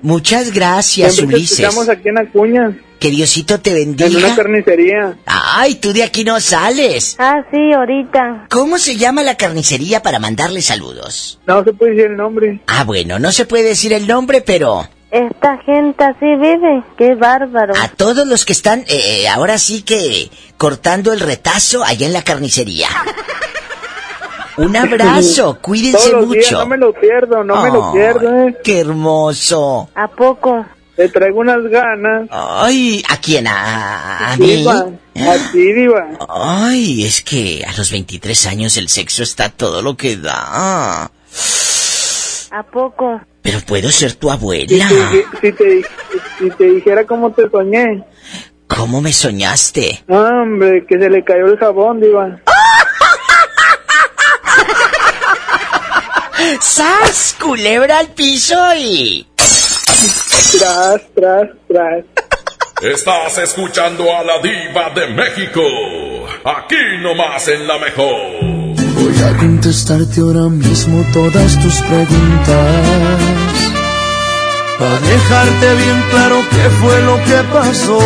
Muchas gracias, Siempre te Ulises. escuchamos aquí en Acuña, Que Diosito te en una bendiga. carnicería. Ay, tú de aquí no sales. Ah, sí, ahorita. ¿Cómo se llama la carnicería para mandarle saludos? No se puede decir el nombre. Ah, bueno, no se puede decir el nombre, pero Esta gente así vive. Qué bárbaro. a todos los que están eh, ahora sí que cortando el retazo allá en la carnicería. *laughs* Un abrazo, cuídense Todos los mucho. días, no me lo pierdo, no me lo pierdo. eh. Qué hermoso. ¿A poco? Te traigo unas ganas. Ay, ¿a quién? ¿A, a mí? Diva, a ti, Diva. Ay, es que a los 23 años el sexo está todo lo que da. ¿A poco? Pero puedo ser tu Si abuela. te, si, te, si te dijera cómo te soñé. ¿Cómo me soñaste? Hombre, que se le cayó el jabón, Diva. *laughs* ¡Sas! Culebra al piso y. Tras, tras, tras. Estás escuchando a la diva de México. Aquí nomás en la mejor. Voy a contestarte ahora mismo todas tus preguntas. Para dejarte bien claro qué fue lo que pasó.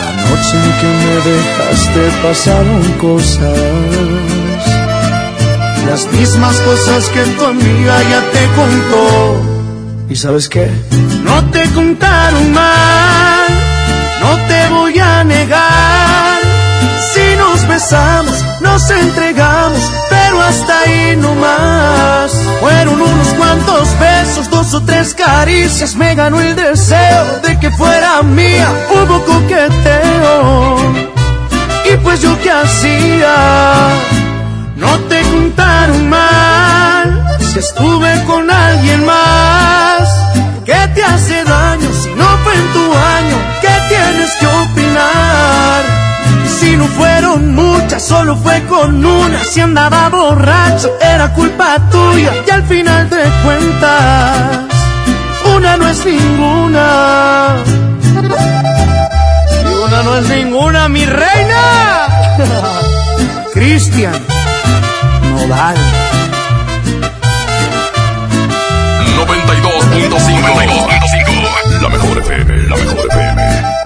La noche en que me dejaste pasaron cosas. Las mismas cosas que tu amiga ya te contó. ¿Y sabes qué? No te contaron mal, no te voy a negar. Besamos, nos entregamos, pero hasta ahí no más. Fueron unos cuantos besos, dos o tres caricias, me ganó el deseo de que fuera mía. Hubo coqueteo, y pues yo qué hacía. No te contaron mal, si estuve con alguien más. No fueron muchas, solo fue con una. Si andaba borracho, era culpa tuya. Y al final de cuentas, una no es ninguna. Y una no es ninguna, mi reina. *laughs* Cristian Nodal. 92.5 La mejor FM, la mejor FM.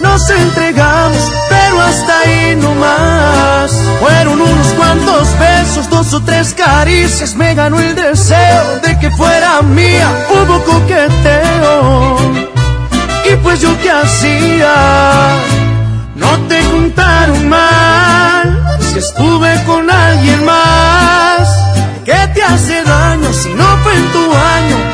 Nos entregamos, pero hasta ahí no más. Fueron unos cuantos besos, dos o tres caricias, me ganó el deseo de que fuera mía. Hubo coqueteo, y pues yo qué hacía. No te contaron mal, si estuve con alguien más. ¿Qué te hace daño si no fue en tu año?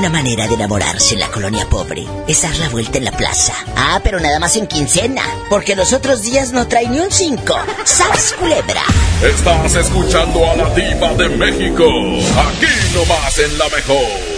Una manera de enamorarse en la colonia pobre es dar la vuelta en la plaza. Ah, pero nada más en quincena, porque los otros días no trae ni un cinco. ¡Sas, culebra! Estás escuchando a la diva de México. Aquí nomás en la mejor.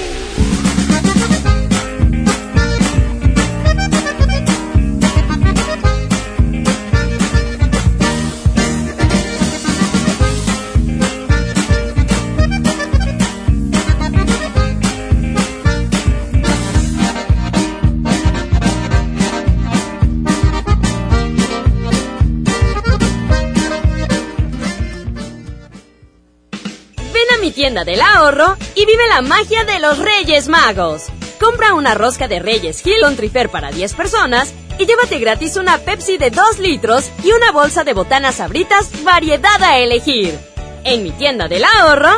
Tienda del ahorro y vive la magia de los Reyes Magos. Compra una rosca de Reyes Hill on Trifer para 10 personas y llévate gratis una Pepsi de 2 litros y una bolsa de botanas sabritas variedad a elegir. En mi tienda del ahorro,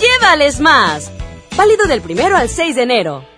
llévales más. Válido del primero al 6 de enero.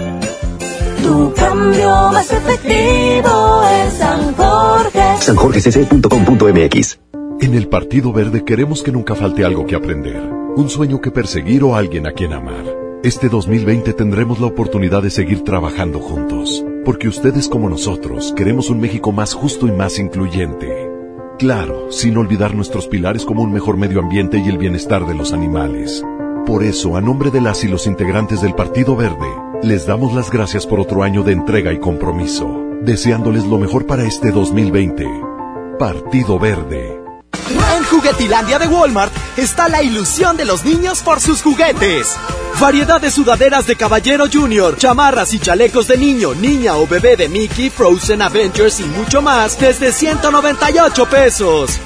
Tu cambio más efectivo es San Jorge. sanjorgecc.com.mx En el Partido Verde queremos que nunca falte algo que aprender, un sueño que perseguir o alguien a quien amar. Este 2020 tendremos la oportunidad de seguir trabajando juntos, porque ustedes como nosotros queremos un México más justo y más incluyente. Claro, sin olvidar nuestros pilares como un mejor medio ambiente y el bienestar de los animales. Por eso, a nombre de las y los integrantes del Partido Verde, les damos las gracias por otro año de entrega y compromiso, deseándoles lo mejor para este 2020. Partido Verde. En Juguetilandia de Walmart está la ilusión de los niños por sus juguetes. Variedad de sudaderas de Caballero Junior, chamarras y chalecos de niño, niña o bebé de Mickey, Frozen Adventures y mucho más desde 198 pesos.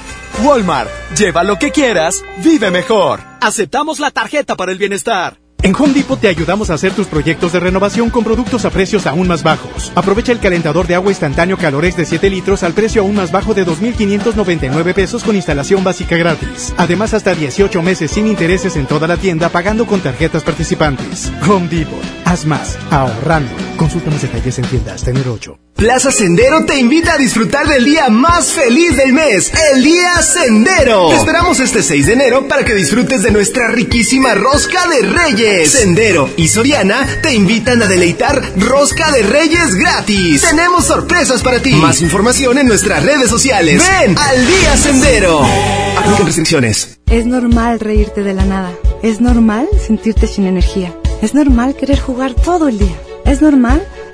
Walmart, lleva lo que quieras, vive mejor. Aceptamos la tarjeta para el bienestar. En Home Depot te ayudamos a hacer tus proyectos de renovación con productos a precios aún más bajos. Aprovecha el calentador de agua instantáneo Calores de 7 litros al precio aún más bajo de 2.599 pesos con instalación básica gratis. Además, hasta 18 meses sin intereses en toda la tienda pagando con tarjetas participantes. Home Depot. Haz más, ahorrando. Consulta más detalles en tiendas, tener 8. Plaza Sendero te invita a disfrutar del día más feliz del mes, el Día Sendero. Te esperamos este 6 de enero para que disfrutes de nuestra riquísima rosca de reyes. Sendero y Soriana te invitan a deleitar rosca de reyes gratis. Tenemos sorpresas para ti. Más información en nuestras redes sociales. Ven al Día Sendero. Apliquen restricciones. Es normal reírte de la nada. Es normal sentirte sin energía. Es normal querer jugar todo el día. Es normal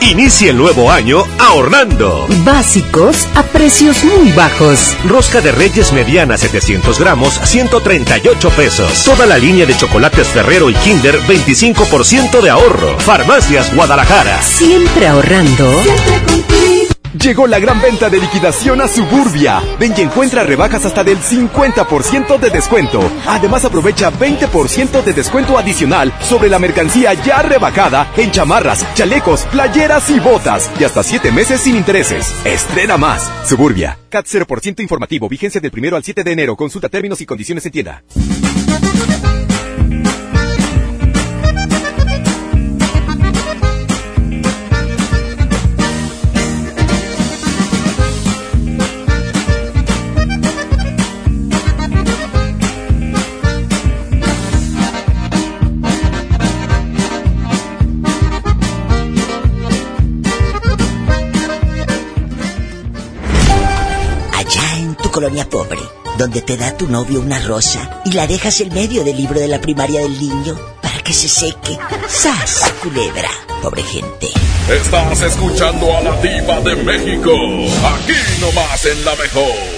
Inicia el nuevo año ahorrando. Básicos a precios muy bajos. Rosca de Reyes mediana 700 gramos, 138 pesos. Toda la línea de chocolates Ferrero y Kinder, 25% de ahorro. Farmacias Guadalajara. Siempre ahorrando. Llegó la gran venta de liquidación a Suburbia. Ven y encuentra rebajas hasta del 50% de descuento. Además aprovecha 20% de descuento adicional sobre la mercancía ya rebajada en chamarras, chalecos, playeras y botas. Y hasta 7 meses sin intereses. Estrena más. Suburbia. CAT 0% informativo. Vigencia del primero al 7 de enero. Consulta términos y condiciones en tienda. Colonia pobre, donde te da tu novio una rosa y la dejas en medio del libro de la primaria del niño para que se seque. ¡Sas, culebra! Pobre gente. Estás escuchando a la diva de México. Aquí nomás en la mejor.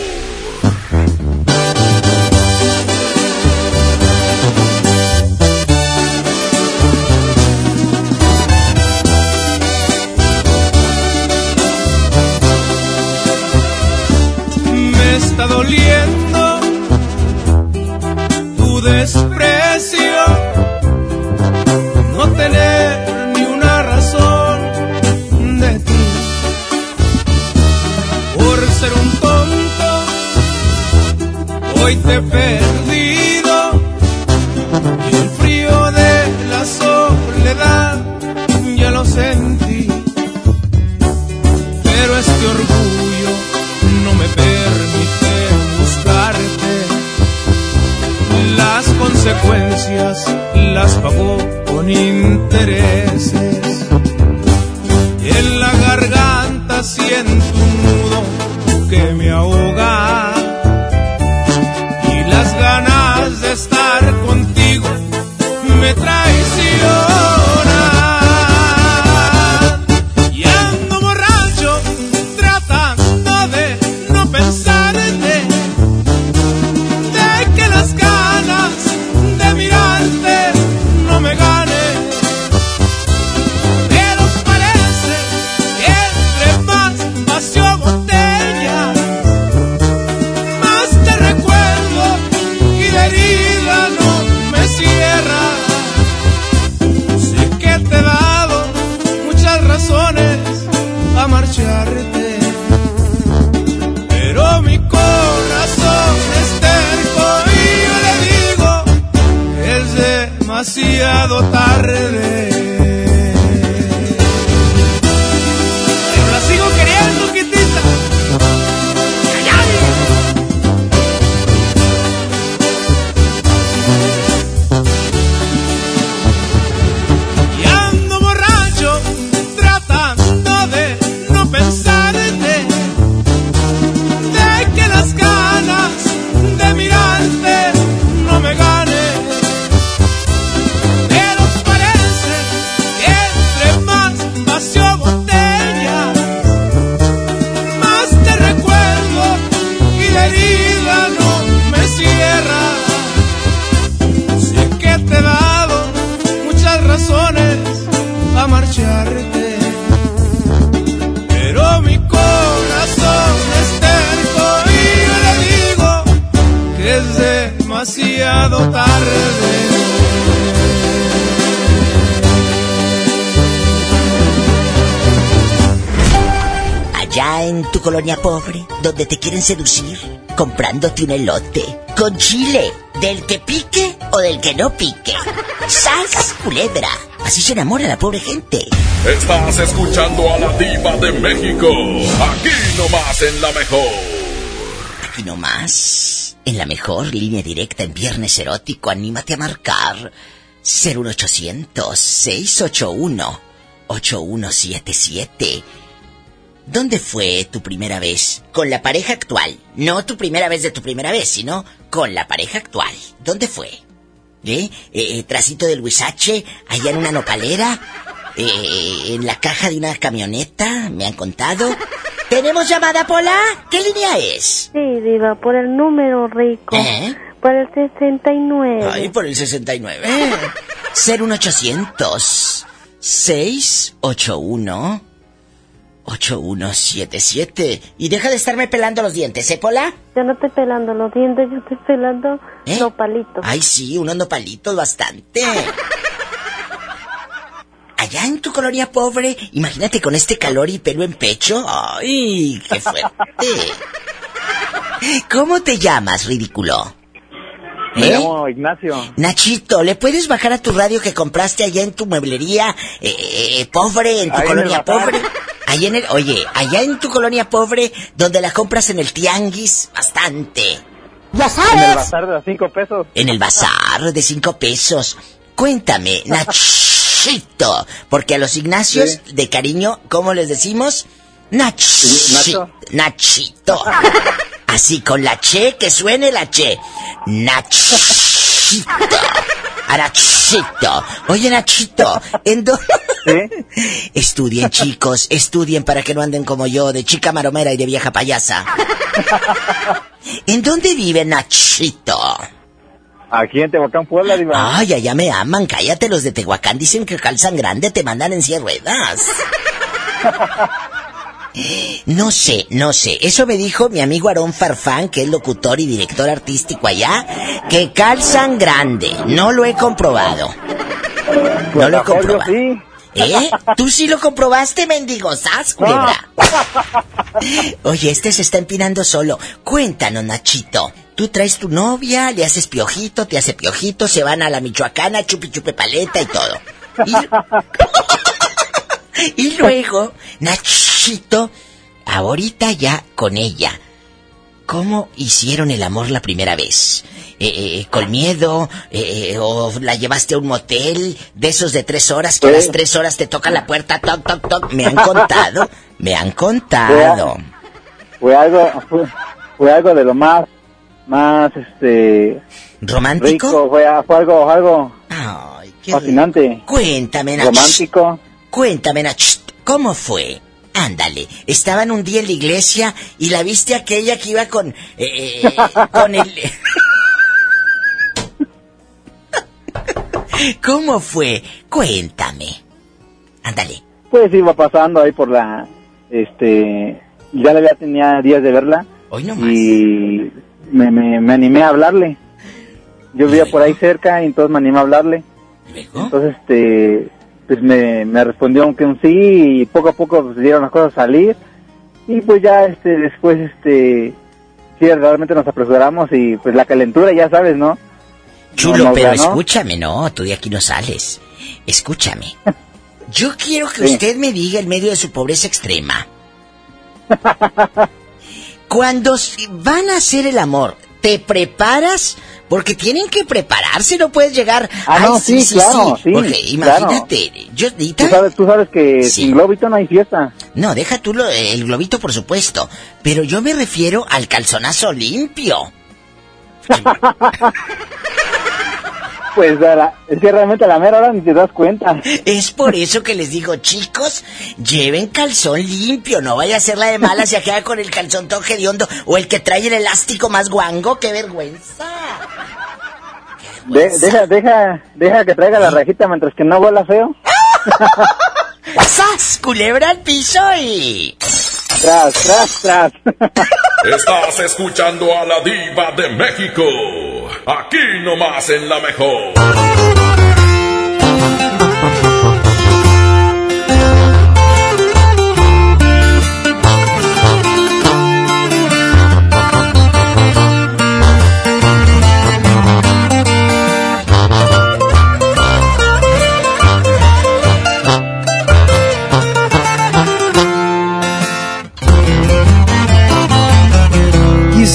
Comprándote un elote con chile, del que pique o del que no pique. ¡Sas, culebra! Así se enamora la pobre gente. Estás escuchando a la diva de México. Aquí nomás en la mejor. Aquí nomás, en la mejor línea directa en Viernes Erótico, anímate a marcar 01800-681-8177. ¿Dónde fue tu primera vez? Con la pareja actual. No tu primera vez de tu primera vez, sino con la pareja actual. ¿Dónde fue? ¿Eh? eh trasito del Huizache, allá en una nopalera, eh, en la caja de una camioneta, me han contado. ¿Tenemos llamada, Pola? ¿Qué línea es? Sí, Diva, por el número rico. ¿Eh? Por el 69. Ay, por el 69. 01800 681 8177. Y deja de estarme pelando los dientes, ¿eh, Pola? Yo no estoy pelando los dientes, yo estoy pelando ¿Eh? los palitos. Ay, sí, unos nopalitos bastante. Allá en tu colonia pobre, imagínate con este calor y pelo en pecho. Ay, qué fuerte. ¿Cómo te llamas, ridículo? Me ¿Eh? llamo Ignacio. Nachito, ¿le puedes bajar a tu radio que compraste allá en tu mueblería eh, eh, pobre, en tu Ahí colonia pobre? Ahí en el, oye, allá en tu colonia pobre, donde la compras en el tianguis, bastante. Ya En el bazar de cinco pesos. En el bazar de cinco pesos. Cuéntame, *laughs* Nachito, porque a los Ignacios, de cariño, ¿cómo les decimos? Nachito. Nacho. Nachito. *laughs* Así con la che, que suene la che. Nachito. A Nachito. Oye, Nachito, ¿en dónde? *laughs* Estudien, chicos, estudien para que no anden como yo, de chica maromera y de vieja payasa. ¿En dónde vive Nachito? Aquí en Tehuacán, Puebla, Diva. Ay, allá me aman, cállate, los de Tehuacán dicen que calzan grande, te mandan en de ruedas. *laughs* No sé, no sé. Eso me dijo mi amigo Aarón Farfán, que es locutor y director artístico allá, que calzan grande. No lo he comprobado. No lo he comprobado. ¿Eh? ¿Tú sí lo comprobaste, mendigo? ¿Sas, culebra? Oye, este se está empinando solo. Cuéntanos, Nachito. Tú traes tu novia, le haces piojito, te hace piojito, se van a la Michoacana, chupi chupe paleta y todo. Y, *laughs* *laughs* y luego, Nachito, ahorita ya con ella. ¿Cómo hicieron el amor la primera vez? Eh, eh, ¿Con miedo? Eh, ¿O la llevaste a un motel? De esos de tres horas, que a las tres horas te toca la puerta, toc, toc, toc. Me han contado, *laughs* me han contado. Fue algo, fue, fue algo de lo más, más, este... ¿Romántico? Rico, fue, fue algo, algo qué fascinante. Cuéntame, Nach. Romántico. Cuéntame, Nach, ¿cómo fue? Ándale, estaban un día en la iglesia y la viste aquella que iba con... eh, eh, con el... *laughs* ¿Cómo fue? Cuéntame. Ándale. Pues iba pasando ahí por la, este, ya la ya tenía días de verla. Hoy no Y me, me, me animé a hablarle. Yo vivía por ahí cerca y entonces me animé a hablarle. Entonces, este, pues me, me respondió aunque un sí y poco a poco pues, dieron las cosas a salir. Y pues ya, este, después, este, sí, realmente nos apresuramos y pues la calentura, ya sabes, ¿no? Chulo, pero ganó. escúchame, no, tú de aquí no sales. Escúchame. *laughs* Yo quiero que Sí. usted me diga en medio de su pobreza extrema. *laughs* Cuando van a hacer el amor, ¿te preparas? Porque tienen que prepararse, no puedes llegar. Ah, "Ay, no, sí, claro, sí, Porque claro. imagínate, yo Tú sabes, tú sabes que Sí. sin globito no hay fiesta. No, deja tú lo- el globito, por supuesto. Pero yo me refiero al calzonazo limpio. *laughs* Pues a la- es que realmente a la mera hora ni te das cuenta. Es por eso que les digo, chicos, lleven calzón limpio, no vaya a ser la de mala se queda con el calzón toque de hondo o el que trae el elástico más guango, qué vergüenza. Qué De- deja, deja, deja que traiga la rajita mientras que no huela feo. *laughs* ¡Sas! Culebra al piso y... Tras, tras, tras. *laughs* Estás escuchando a la diva de México. Aquí nomás en la mejor.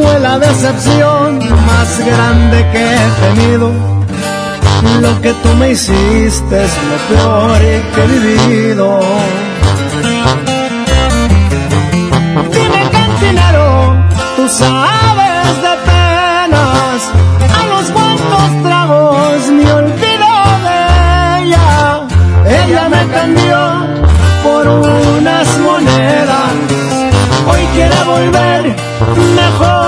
fue la decepción más grande que he tenido. Lo que tú me hiciste es lo peor que he vivido. Dime cantinero, tú sabes de penas, a los cuantos tragos me olvido de ella. Ella me cambió por unas monedas, hoy quiere volver, mejor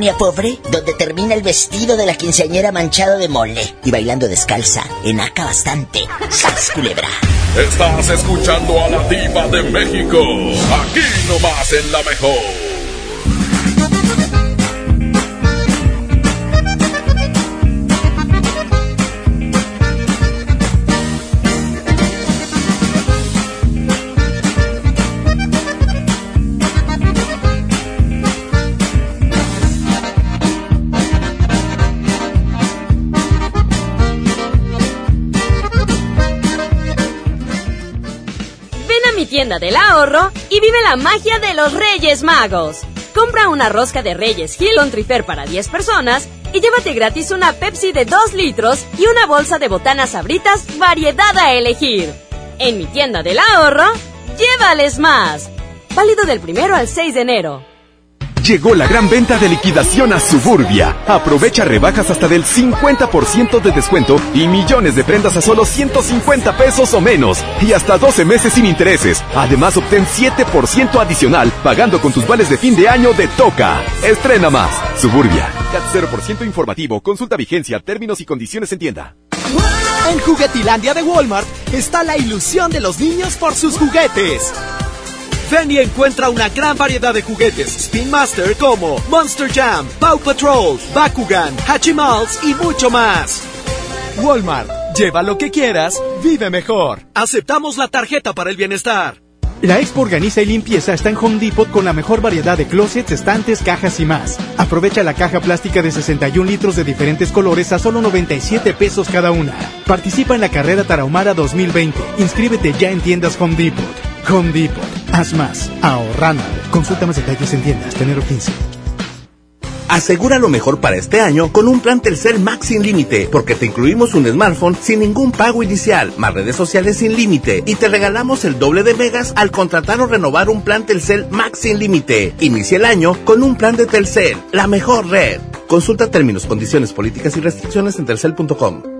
Colonia pobre, donde termina el vestido de la quinceañera manchado de mole y bailando descalza, enaca bastante. ¡Sas, culebra! Estás escuchando a la diva de México. Aquí nomás en la mejor. Tienda del ahorro y vive la magia de los Reyes Magos. Compra una rosca de Reyes Hill on Trifer para 10 personas y llévate gratis una Pepsi de 2 litros y una bolsa de botanas sabritas variedad a elegir. En mi tienda del ahorro, llévales más. Válido del primero al 6 de enero. Llegó la gran venta de liquidación a Suburbia. Aprovecha rebajas hasta del 50% de descuento y millones de prendas a solo 150 pesos o menos. Y hasta 12 meses sin intereses. Además, obtén 7% adicional pagando con tus vales de fin de año de Toca. Estrena más. Suburbia. CAT 0% informativo. Consulta vigencia, términos y condiciones en tienda. En Juguetilandia de Walmart está la ilusión de los niños por sus juguetes. Ven y encuentra una gran variedad de juguetes Spin Master como Monster Jam, Paw Patrol, Bakugan, Hachimals y mucho más. Walmart, Lleva lo que quieras, vive mejor. Aceptamos la tarjeta para el bienestar. La Expo Organiza y Limpieza está en Home Depot con la mejor variedad de closets, estantes, cajas y más. Aprovecha la caja plástica de 61 litros de diferentes colores a solo 97 pesos cada una. Participa en la carrera Tarahumara 2020. Inscríbete ya en tiendas Home Depot. Home Depot. Haz más. Ahorrando. Consulta más detalles en tiendas. Tenero 15. Asegura lo mejor para este año con un plan Telcel Max sin límite, porque te incluimos un smartphone sin ningún pago inicial, más redes sociales sin límite y te regalamos el doble de megas al contratar o renovar un plan Telcel Max sin límite. Inicia el año con un plan de Telcel, la mejor red. Consulta términos, condiciones, políticas y restricciones en telcel.com.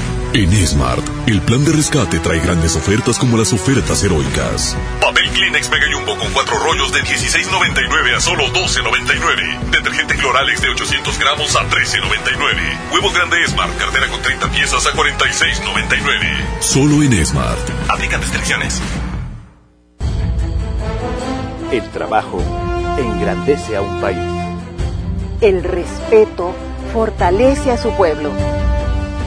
En Smart, el plan de rescate trae grandes ofertas como las ofertas heroicas. Papel Kleenex Mega Jumbo con cuatro rollos de 16.99 a solo 12.99. Detergente Cloralex de 800 gramos a 13.99. Huevos grande Smart, cartera con 30 piezas a 46.99. Solo en Smart. Aplican restricciones. El trabajo engrandece a un país. El respeto fortalece a su pueblo.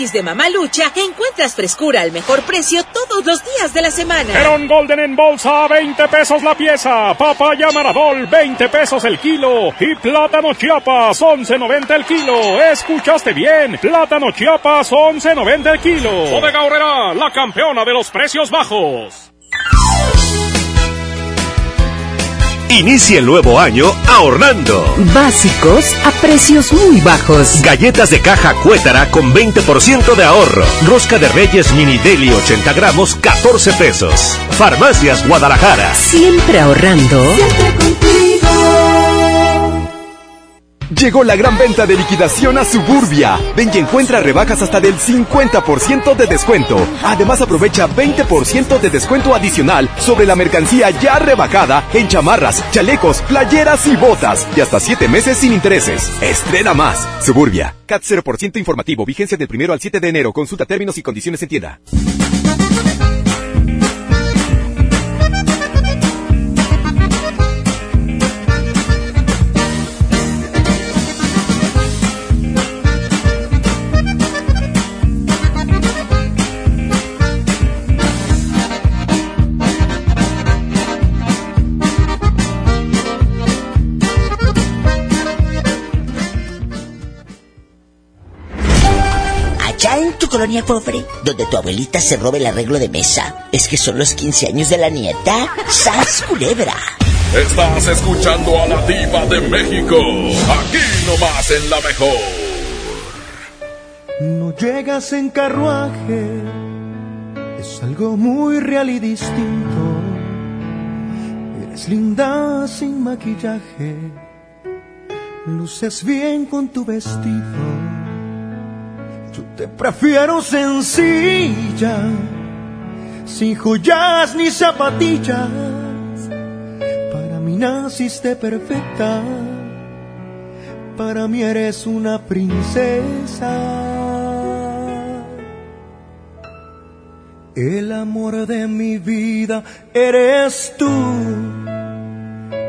Tianguis de Mamalucha encuentras frescura al mejor precio todos los días de la semana. Heron Golden en bolsa, 20 pesos la pieza. Papaya Maradol, 20 pesos el kilo. Y plátano Chiapas, 11.90 el kilo. ¿Escuchaste bien? Plátano Chiapas, 11.90 el kilo. Bodega Horrera, la campeona de los precios bajos. Inicia el nuevo año ahorrando. Básicos a precios muy bajos. Galletas de caja Cuétara con 20% de ahorro. Rosca de Reyes Mini Deli 80 gramos, 14 pesos. Farmacias Guadalajara. Siempre ahorrando. Llegó la gran venta de liquidación a Suburbia. Ven y encuentra rebajas hasta del 50% de descuento. Además aprovecha 20% de descuento adicional sobre la mercancía ya rebajada en chamarras, chalecos, playeras y botas. Y hasta 7 meses sin intereses. Estrena más. Suburbia. CAT 0% informativo. Vigencia del primero al 7 de enero. Consulta términos y condiciones en tienda. Colonia pobre, donde tu abuelita se robe el arreglo de mesa, es que son los 15 años de la nieta. ¡Sas culebra! Estás escuchando a la diva de México. Aquí nomás en la mejor. No llegas en carruaje, es algo muy real y distinto. Eres linda sin maquillaje, luces bien con tu vestido. Te prefiero sencilla, sin joyas ni zapatillas. Para mí naciste perfecta, para mí eres una princesa. El amor de mi vida eres tú,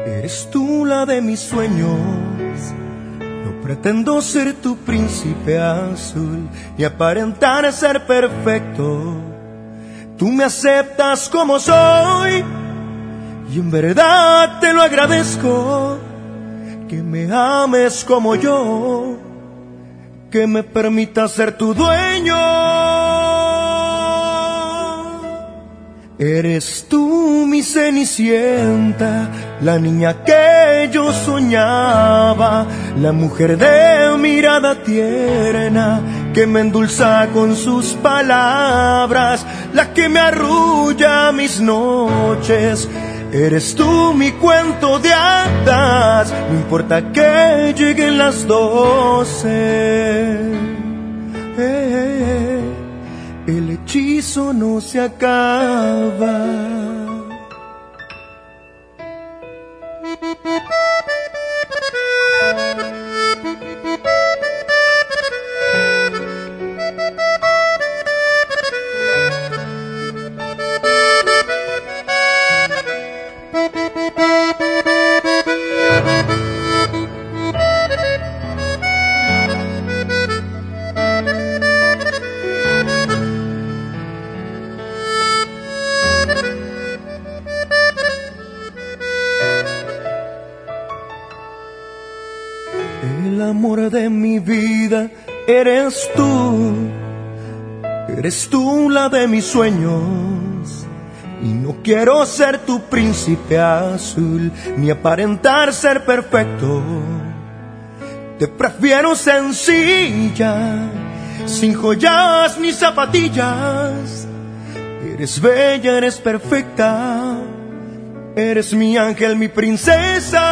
eres tú la de mis sueños. Pretendo ser tu príncipe azul y aparentar ser perfecto. Tú me aceptas como soy y en verdad te lo agradezco. Que me ames como yo, que me permitas ser tu dueño. Eres tú mi cenicienta, la niña que yo soñaba, la mujer de mirada tierna que me endulza con sus palabras, la que me arrulla mis noches. Eres tú mi cuento de hadas, no importa que lleguen las doce. Eh, eh, eh, el hechizo no se acaba. Eres tú la de mis sueños. Y no quiero ser tu príncipe azul, ni aparentar ser perfecto. Te prefiero sencilla, sin joyas ni zapatillas. Eres bella, eres perfecta, eres mi ángel, mi princesa.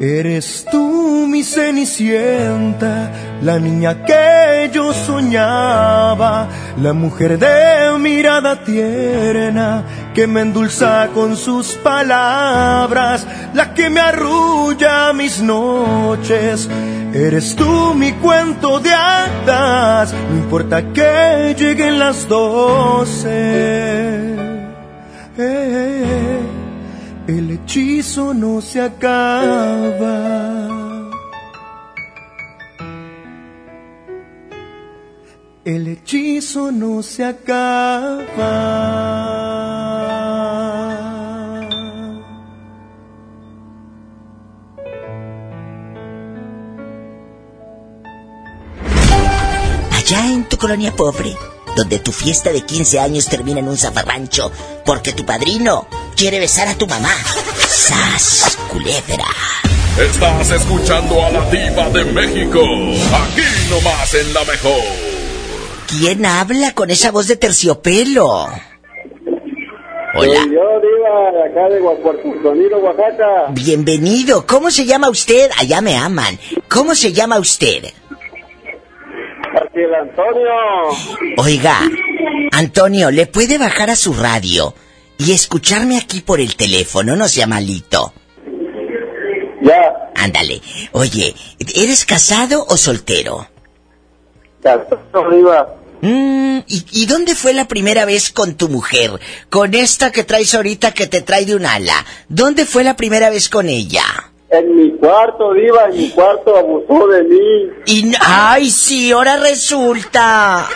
Eres tú mi cenicienta, la niña que yo soñaba, la mujer de mirada tierna que me endulza con sus palabras, la que me arrulla mis noches. Eres tú mi cuento de hadas, no importa que lleguen las doce. Eh, eh, eh el hechizo no se acaba. El hechizo no se acaba. Allá en tu colonia pobre, donde tu fiesta de 15 años termina en un zafarrancho porque tu padrino quiere besar a tu mamá. ¡Sas, culebra! Estás escuchando a la diva de México, aquí nomás en La Mejor. ¿Quién habla con esa voz de terciopelo? Hola. Soy yo, diva, de acá de Puerto Oaxaca. Bienvenido. ¿Cómo se llama usted? Allá me aman. ¿Cómo se llama usted? el Antonio. Oiga, Antonio, ¿le puede bajar a su radio? y escucharme aquí por el teléfono, no sea malito. Ya. Ándale. Oye, ¿eres casado o soltero? Casado, arriba. Mm, ¿y, ¿Y dónde fue la primera vez con tu mujer? Con esta que traes ahorita que te trae de un ala. ¿Dónde fue la primera vez con ella? En mi cuarto, Diva, en mi cuarto abusó de mí. Y, ay, sí, ahora resulta.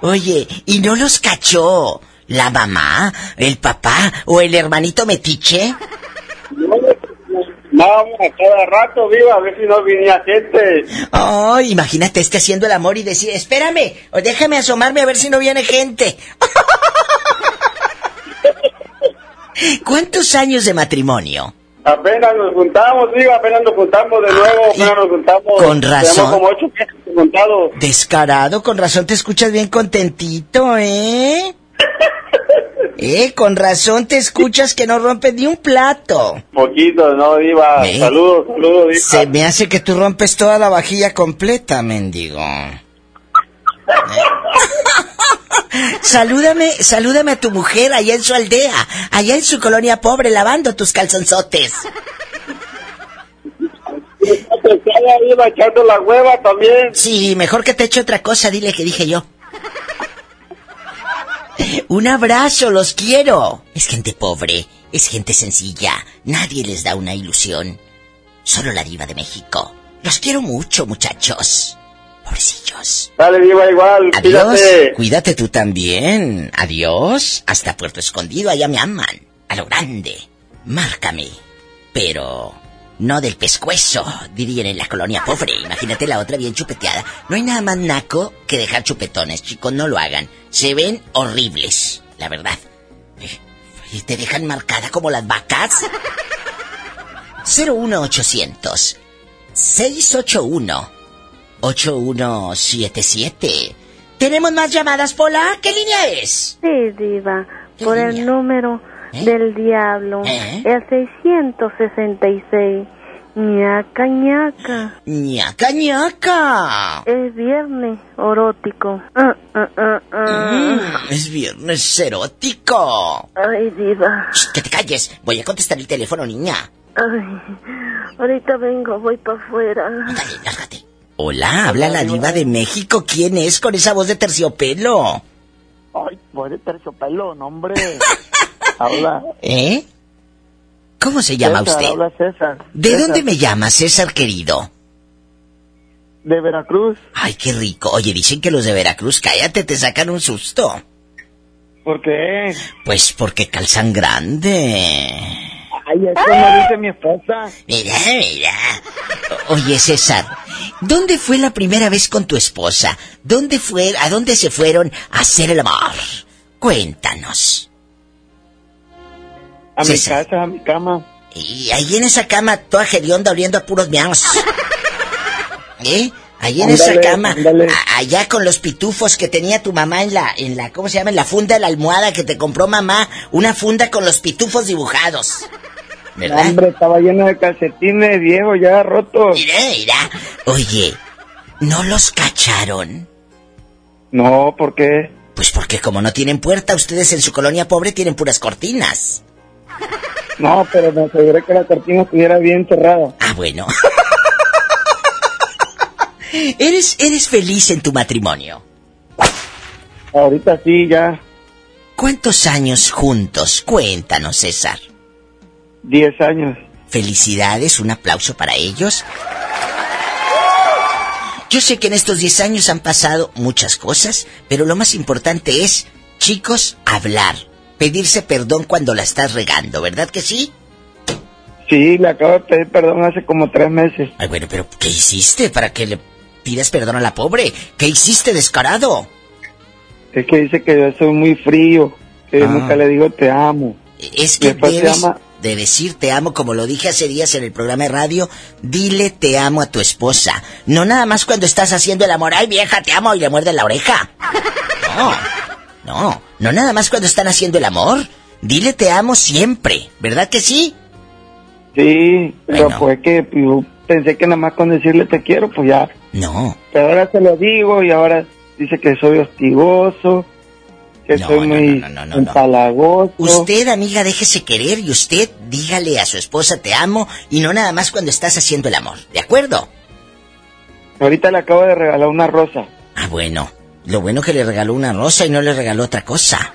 Oye, y no los cachó. ¿La mamá? ¿El papá? ¿O el hermanito metiche? No, a cada rato, viva, a ver si no venía gente. Oh, imagínate este haciendo el amor y decir, espérame, o déjame asomarme a ver si no viene gente. *laughs* ¿Cuántos años de matrimonio? Apenas nos juntamos, viva, apenas nos juntamos de nuevo, apenas nos juntamos. Con razón. como ocho meses Descarado, con razón te escuchas bien contentito, ¿eh? *laughs* Eh, con razón te escuchas que no rompes ni un plato. Poquito, no, Diva. Saludos, saludos, Diva. Se me hace que tú rompes toda la vajilla completa, mendigo. *laughs* salúdame, salúdame a tu mujer allá en su aldea, allá en su colonia pobre, lavando tus calzonzotes. echando la hueva también. Sí, mejor que te eche otra cosa, dile que dije yo. *laughs* Un abrazo, los quiero. Es gente pobre, es gente sencilla. Nadie les da una ilusión. Solo la diva de México. Los quiero mucho, muchachos. Pobrecillos. Dale, diva, igual. Adiós. Cuídate. tú también. Adiós. Hasta Puerto Escondido, allá me aman. A lo grande. Márcame. Pero no del pescuezo, dirían en la colonia pobre. Imagínate la otra bien chupeteada. No hay nada más naco que dejar chupetones, chicos, no lo hagan. Se ven horribles, la verdad. Y te dejan marcada como las vacas. *laughs* 01800 681-8177. ¿Tenemos más llamadas, Pola? ¿Qué línea es? Sí, Diva. Por el número del diablo. El 666. ñaca, ñaca. ñaca, ñaca. Es viernes erótico. Ah, ah, ah, ah. Mm, es viernes erótico. Ay, Diva. Shh, que te calles. Voy a contestar el teléfono, niña. Ay, ahorita vengo, voy para afuera. Hola, habla la diva de México. ¿Quién es con esa voz de terciopelo? Ay, voy de terciopelo, no, hombre. *laughs* habla. ¿Eh? ¿Cómo se llama César, usted? Habla César. ¿De César, dónde me llama, César querido? De Veracruz. Ay, qué rico. Oye, dicen que los de Veracruz, cállate, te sacan un susto. ¿Por qué? Pues porque calzan grande. Ay, eso no dice mi esposa. Mira, mira. Oye, César, ¿dónde fue la primera vez con tu esposa? ¿Dónde fue, a dónde se fueron a hacer el amor? Cuéntanos. A César. mi casa, a mi cama. Y ahí en esa cama, toda gerionda oliendo a puros miaos. ¿Eh? Ahí en esa Ándale, cama, allá con los pitufos que tenía tu mamá en la, en la, ¿cómo se llama? En la funda de la almohada que te compró mamá, una funda con los pitufos dibujados. ¿Verdad? Hombre, estaba lleno de calcetines viejos ya rotos. Mira, mira. Oye, ¿no los cacharon? No, ¿por qué? Pues porque como no tienen puerta, ustedes en su colonia pobre tienen puras cortinas. No, pero me aseguré que la cortina estuviera bien cerrada. Ah, bueno. *laughs* ¿Eres, eres feliz en tu matrimonio? Ahorita sí, ya ¿Cuántos años juntos? Cuéntanos, César. 10 años. Felicidades, un aplauso para ellos. Yo sé que en estos 10 años han pasado muchas cosas, pero lo más importante es, chicos, hablar. Pedirse perdón cuando la estás regando, ¿verdad que sí? Sí, le acabo de pedir perdón hace como tres meses. Ay, bueno, pero ¿qué hiciste para que le pidas perdón a la pobre? ¿Qué hiciste, descarado? Es que dice que yo soy muy frío, que Ah. nunca le digo te amo. Es que debes de decir te amo, como lo dije hace días en el programa de radio, dile te amo a tu esposa. No nada más cuando estás haciendo el amor, ay vieja, te amo y le muerde la oreja. No, no, no nada más cuando están haciendo el amor. Dile te amo siempre, ¿verdad que sí? Sí, pero pues que yo pensé que nada más con decirle te quiero, pues ya. No. Pero ahora se lo digo y ahora dice que soy hostigoso, que soy muy empalagoso. Usted, amiga, déjese querer y usted dígale a su esposa te amo y no nada más cuando estás haciendo el amor, ¿de acuerdo? Ahorita le acabo de regalar una rosa. Ah, bueno. Lo bueno que le regaló una rosa y no le regaló otra cosa.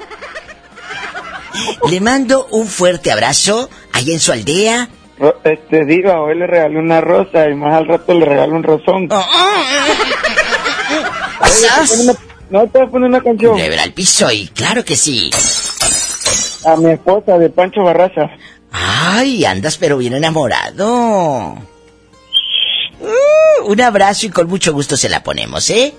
Le mando un fuerte abrazo allá en su aldea. Ro- Este, diga, hoy le regalé una rosa y más al rato le regalo un rosón. Oh, Oye, ¿te pone una- No te voy a poner una canción. Le verá al piso y claro que sí. A mi esposa de Pancho Barraza. Ay, andas pero bien enamorado. Uh, un abrazo y con mucho gusto se la ponemos, ¿eh?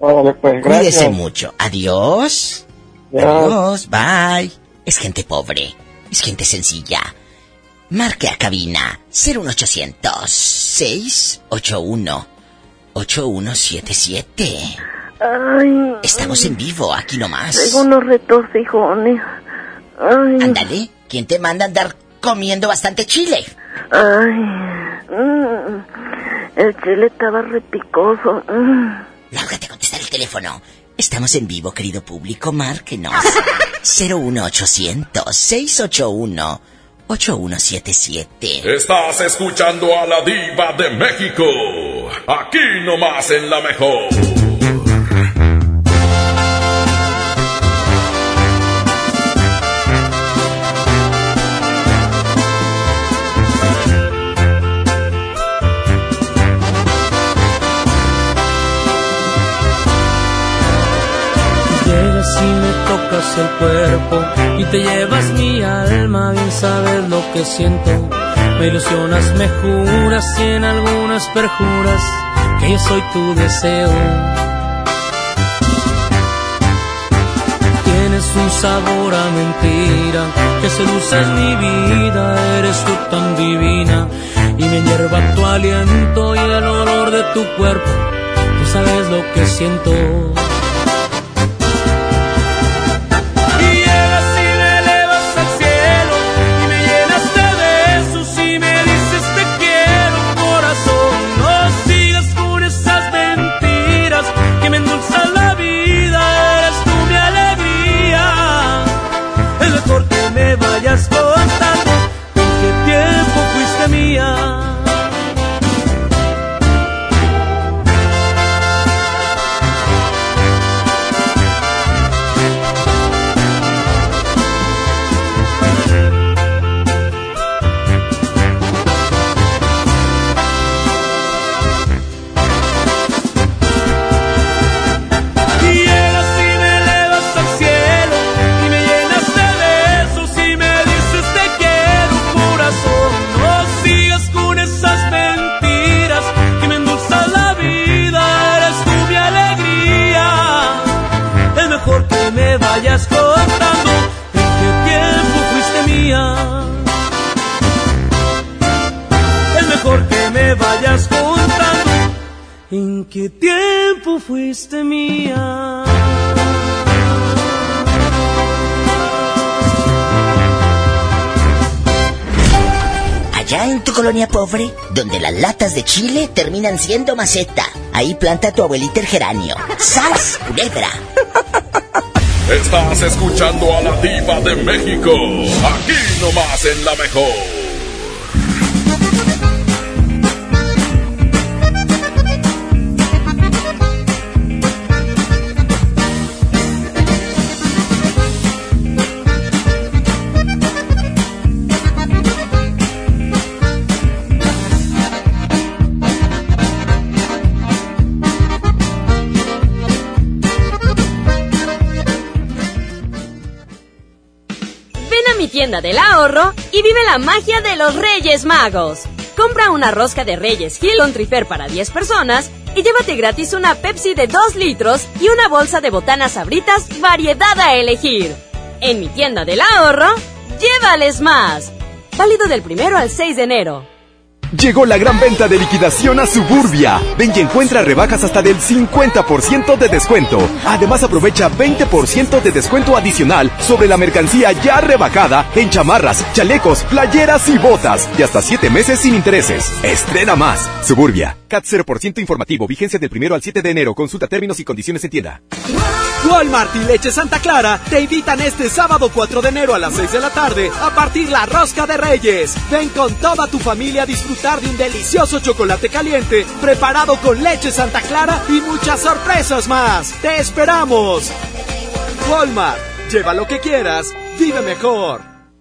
Órale, pues, gracias. Cuídese mucho. Adiós. Adiós. Bye. Es gente pobre. Es gente sencilla. Marque a cabina 01800 681 8177. Ay, Estamos en vivo, aquí nomás. tengo unos retorcijones. Ay, Ándale. ¿Quién te manda a andar comiendo bastante chile? ay. mm, el chile estaba repicoso. mm. Lárgate a contestar el teléfono. Estamos en vivo, querido público. Márquenos. 01800 681 8177. Estás escuchando a la diva de México. Aquí nomás en la mejor. El cuerpo y te llevas mi alma, bien sabes lo que siento. Me ilusionas, me juras y en algunas perjuras que yo soy tu deseo. Tienes un sabor a mentira que seduces mi vida, eres tú tan divina y me enerva tu aliento y el olor de tu cuerpo. Tú sabes lo que siento. Donde las latas de chile terminan siendo maceta, ahí planta tu abuelita el geranio. ¡Sas, culebra! Estás escuchando a la diva de México, aquí nomás en la mejor. Tienda del ahorro y vive la magia de los Reyes Magos. Compra una rosca de Reyes Hill Trifer para 10 personas y llévate gratis una Pepsi de 2 litros y una bolsa de botanas abritas variedad a elegir. En mi tienda del ahorro, llévales más. Válido del primero al 6 de enero. Llegó la gran venta de liquidación a Suburbia. Ven y encuentra rebajas hasta del 50% de descuento. Además aprovecha 20% de descuento adicional sobre la mercancía ya rebajada en chamarras, chalecos, playeras y botas. Y hasta 7 meses sin intereses. Estrena más. Suburbia. CAT 0% informativo. Vigencia del primero al 7 de enero. Consulta términos y condiciones en tienda. Walmart y Leche Santa Clara te invitan este sábado 4 de enero a las 6 de la tarde a partir la rosca de Reyes. Ven con toda tu familia a disfrutar de un delicioso chocolate caliente preparado con leche Santa Clara y muchas sorpresas más. ¡Te esperamos! Walmart, lleva lo que quieras, vive mejor.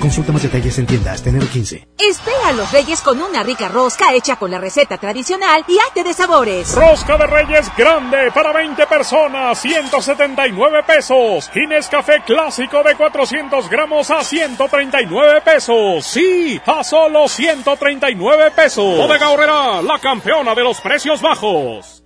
Consulta más detalles en tiendas, enero 15. Espera a los Reyes con una rica rosca hecha con la receta tradicional y arte de sabores. Rosca de Reyes grande para 20 personas, 179 pesos. Guinness Café clásico de 400 gramos a 139 pesos. Sí, a solo 139 pesos. Bodega Horrera, la campeona de los precios bajos.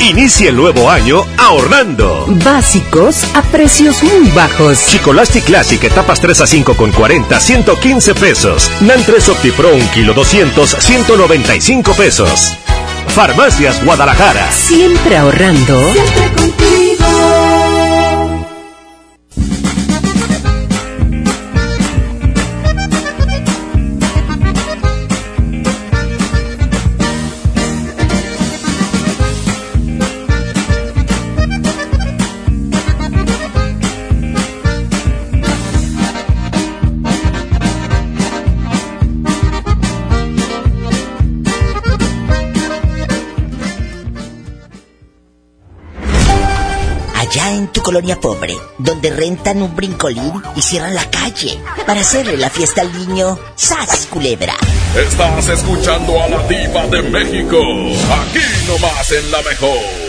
Inicia el nuevo año ahorrando. Básicos a precios muy bajos. Chicolastic Classic etapas 3 a 5 con 40, 115 pesos. NAN 3 OptiPro 1 kilo 200, 195 pesos. Farmacias Guadalajara. Siempre ahorrando. Siempre contigo. Colonia pobre, donde rentan un brincolín y cierran la calle para hacerle la fiesta al niño. ¡Sas, culebra! Estás escuchando a la diva de México, aquí nomás en la mejor.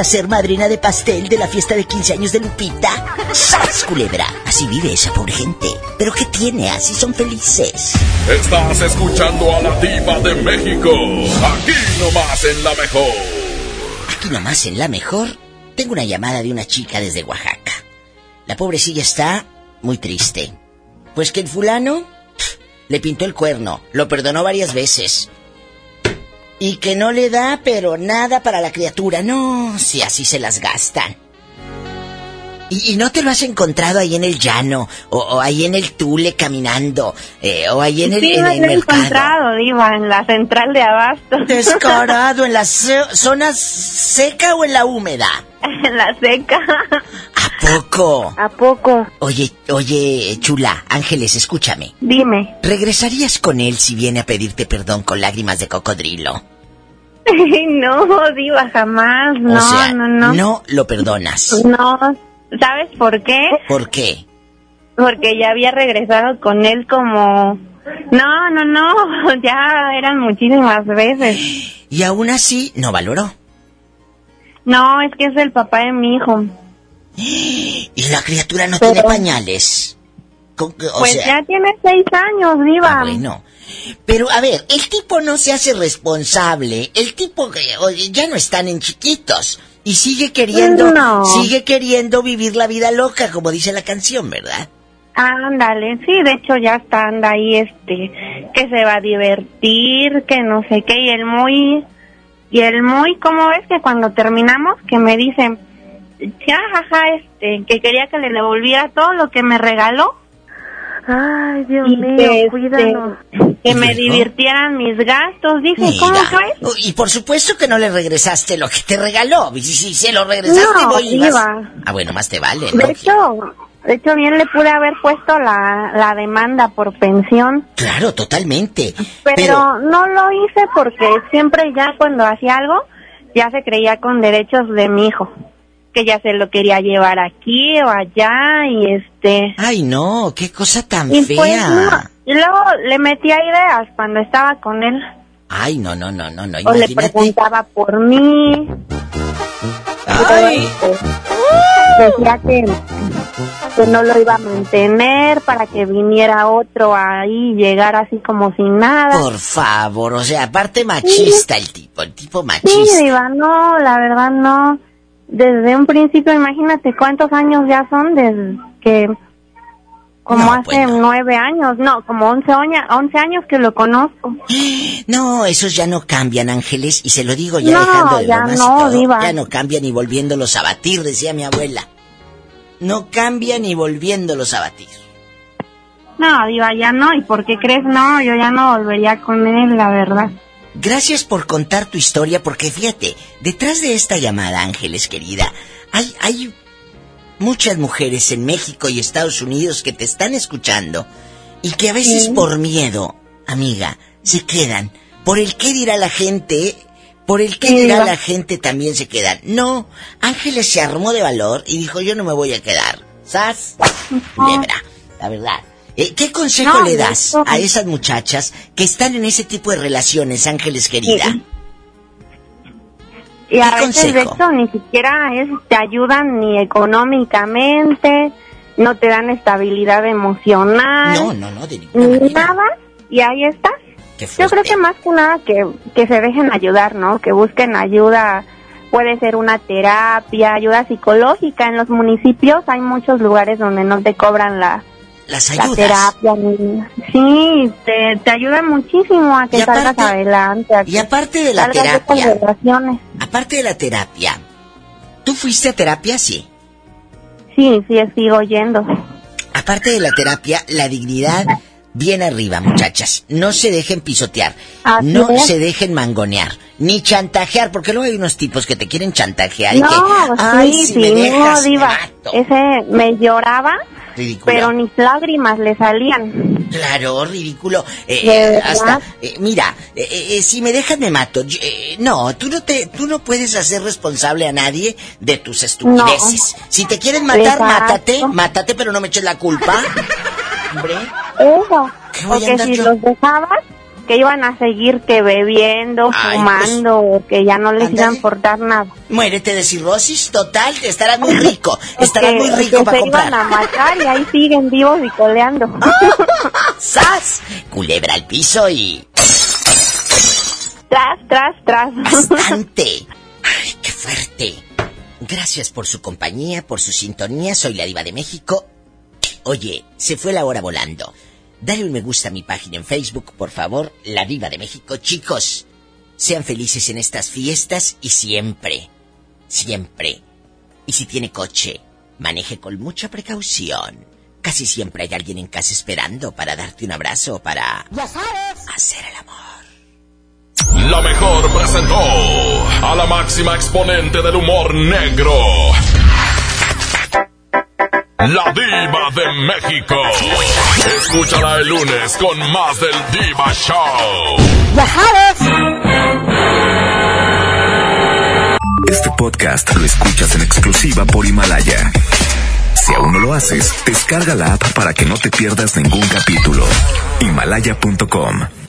A ser madrina de pastel de la fiesta de 15 años de Lupita? ¡Sas, culebra! Así vive esa pobre gente. ¿Pero qué tiene? Así son felices. Estás escuchando a la diva de México. Aquí nomás en La Mejor. Aquí nomás en La Mejor. Tengo una llamada de una chica desde Oaxaca. La pobrecilla está muy triste. Pues que el fulano le pintó el cuerno, lo perdonó varias veces, y que no le da, pero nada para la criatura. No, si así se las gastan. ¿Y, no te lo has encontrado ahí en el llano? ¿O, ahí en el Tule caminando? Eh, ¿O ahí en el, sí, en el he encontrado, Diva, en la central de Abasto. Descarado, ¿en la *laughs* zona seca o en la húmeda? En la seca. ¿A poco? ¿A poco? Oye, oye, chula, Ángeles, escúchame. Dime. ¿Regresarías con él si viene a pedirte perdón con lágrimas de cocodrilo? *laughs* no, Diva, jamás. No, no, no. No lo perdonas. No. ¿Sabes por qué? ¿Por qué? Porque ya había regresado con él como... No, no, no. *laughs* Ya eran muchísimas veces. *gasps* Y aún así no valoró. No, es que es el papá de mi hijo. *gasps* Y la criatura no tiene pañales. pues ya tiene seis años, viva. Ah, bueno. Pero a ver, el tipo no se hace responsable. El tipo ya no están en chiquitos. Y sigue queriendo, sigue queriendo vivir la vida loca, como dice la canción, ¿verdad? Ándale, sí, de hecho ya está, anda ahí, este, que se va a divertir, que no sé qué, y el muy, y el muy, ¿cómo ves que cuando terminamos, que me dicen, ya, jaja, este, que quería que le devolviera todo lo que me regaló? Ay, Dios mío, que, cuídanos. Que, me divirtieran mis gastos, dije, ¿cómo fue? Y por supuesto que no le regresaste lo que te regaló. Si, si se lo regresaste, no, iba. Ah, bueno, más te vale. De hecho, de hecho, bien le pude haber puesto la, la demanda por pensión. Claro, totalmente. Pero, no lo hice porque siempre ya cuando hacía algo, ya se creía con derechos de mi hijo. Que ya se lo quería llevar aquí o allá y este... Ay, no, qué cosa tan pues, fea. y luego le metía ideas cuando estaba con él. Ay, no, no, no, no, no. O le preguntaba por mí. Ay. Decía que que no lo iba a mantener para que viniera otro ahí y llegara así como sin nada. Por favor, o sea, aparte machista el tipo, el tipo machista. Sí, Diva, no, la verdad no. Desde un principio, imagínate cuántos años ya son desde que... Como hace nueve años, no, como once, once años que lo conozco. *gasps* No, esos ya no cambian, Ángeles, y se lo digo ya dejando de ya no, Diva. Ya no cambian y volviéndolos a batir, decía mi abuela no cambia ni volviéndolos a batir. No, Diva, ya no. ¿Y por qué crees? No, yo ya no volvería con él, la verdad. Gracias por contar tu historia, porque fíjate, detrás de esta llamada, Ángeles querida, hay, hay muchas mujeres en México y Estados Unidos que te están escuchando y que a veces por miedo, amiga, se quedan. Por el qué dirá la gente, por el que dirá la gente también se quedan. No, Ángeles se armó de valor y dijo yo no me voy a quedar. ¿Sabes? Lebra, la verdad. Eh, ¿Qué consejo le das a esas muchachas que están en ese tipo de relaciones, Ángeles querida? Y a veces de hecho ni siquiera es, te ayudan ni económicamente, no te dan estabilidad emocional. No, no, no, de Nada, y ahí estás yo creo que más que nada que, que se dejen ayudar, ¿no? Que busquen ayuda, puede ser una terapia, ayuda psicológica. En los municipios hay muchos lugares donde no te cobran la, Las ayudas. terapia. Sí, te, te ayuda muchísimo a que salgas adelante. y aparte de la terapia, aparte de la terapia, ¿tú fuiste a terapia? Sí. Sí, sí, sigo yendo. Aparte de la terapia, la dignidad bien arriba, muchachas. No se dejen pisotear. no se dejen mangonear. Ni chantajear, porque luego hay unos tipos que te quieren chantajear. No, y sí, si me dejas, diva. Ese me lloraba. Pero ni lágrimas le salían. Claro, ridículo. Eh, hasta, eh, mira, eh, si me dejas me mato. no, tú no te, tú no puedes hacer responsable a nadie de tus estupideces. Si te quieren matar, mátate, mátate, pero no me eches la culpa. *laughs* Hombre. Eso. Porque si los dejabas, que iban a seguir que bebiendo, pues, fumando, que ya no les iban a importar nada. Muérete de cirrosis, total, estarás muy *laughs* rico, estarás muy rico para se iban a matar y ahí siguen vivos y coleando. *laughs* ¡Sas! Culebra al piso y... Tras, tras, tras. Bastante. *laughs* Ay, qué fuerte. Gracias por su compañía, por su sintonía. Soy la diva de México. Oye, se fue la hora volando. Dale un me gusta a mi página en Facebook, por favor, La Diva de México. Chicos, sean felices en estas fiestas y siempre, siempre. Y si tiene coche, maneje con mucha precaución. Casi siempre hay alguien en casa esperando para darte un abrazo o para... Ya sabes. Hacer el amor. La mejor presentó a la máxima exponente del humor negro la diva de México. Escúchala el lunes con más del Diva Show. Este podcast lo escuchas en exclusiva por Himalaya. Si aún no lo haces, descarga la app para que no te pierdas ningún capítulo. Himalaya.com